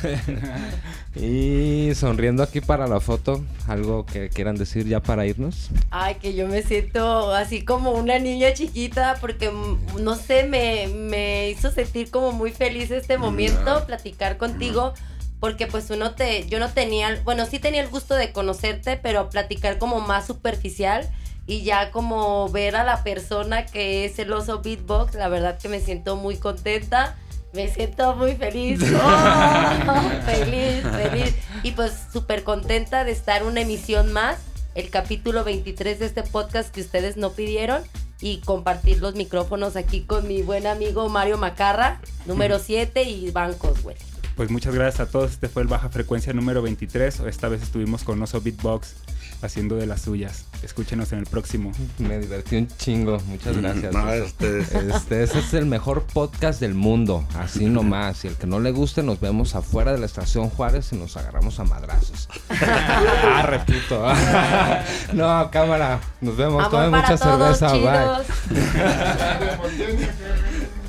[SPEAKER 4] y sonriendo aquí para la foto, algo que quieran decir ya para irnos.
[SPEAKER 3] Ay, que yo me siento así como una niña chiquita porque, mm, no sé, me, me hizo sentir como muy feliz este momento, platicar contigo, porque pues uno te, yo no tenía, bueno, sí tenía el gusto de conocerte, pero platicar como más superficial y ya como ver a la persona que es el oso beatbox, la verdad que me siento muy contenta. Me siento muy feliz. Oh, feliz, feliz. Y pues súper contenta de estar una emisión más, el capítulo 23 de este podcast que ustedes no pidieron. Y compartir los micrófonos aquí con mi buen amigo Mario Macarra, número 7 y bancos, güey.
[SPEAKER 2] Pues muchas gracias a todos. Este fue el Baja Frecuencia número 23. Esta vez estuvimos con Oso Beatbox haciendo de las suyas. Escúchenos en el próximo.
[SPEAKER 4] Me divertí un chingo. Muchas gracias.
[SPEAKER 5] No, ustedes.
[SPEAKER 4] Este, ese es el mejor podcast del mundo, así nomás. Y el que no le guste, nos vemos afuera de la estación Juárez y nos agarramos a madrazos. ah, repito. no, cámara. Nos vemos. Tomen mucha
[SPEAKER 3] todos,
[SPEAKER 4] cerveza. Bye.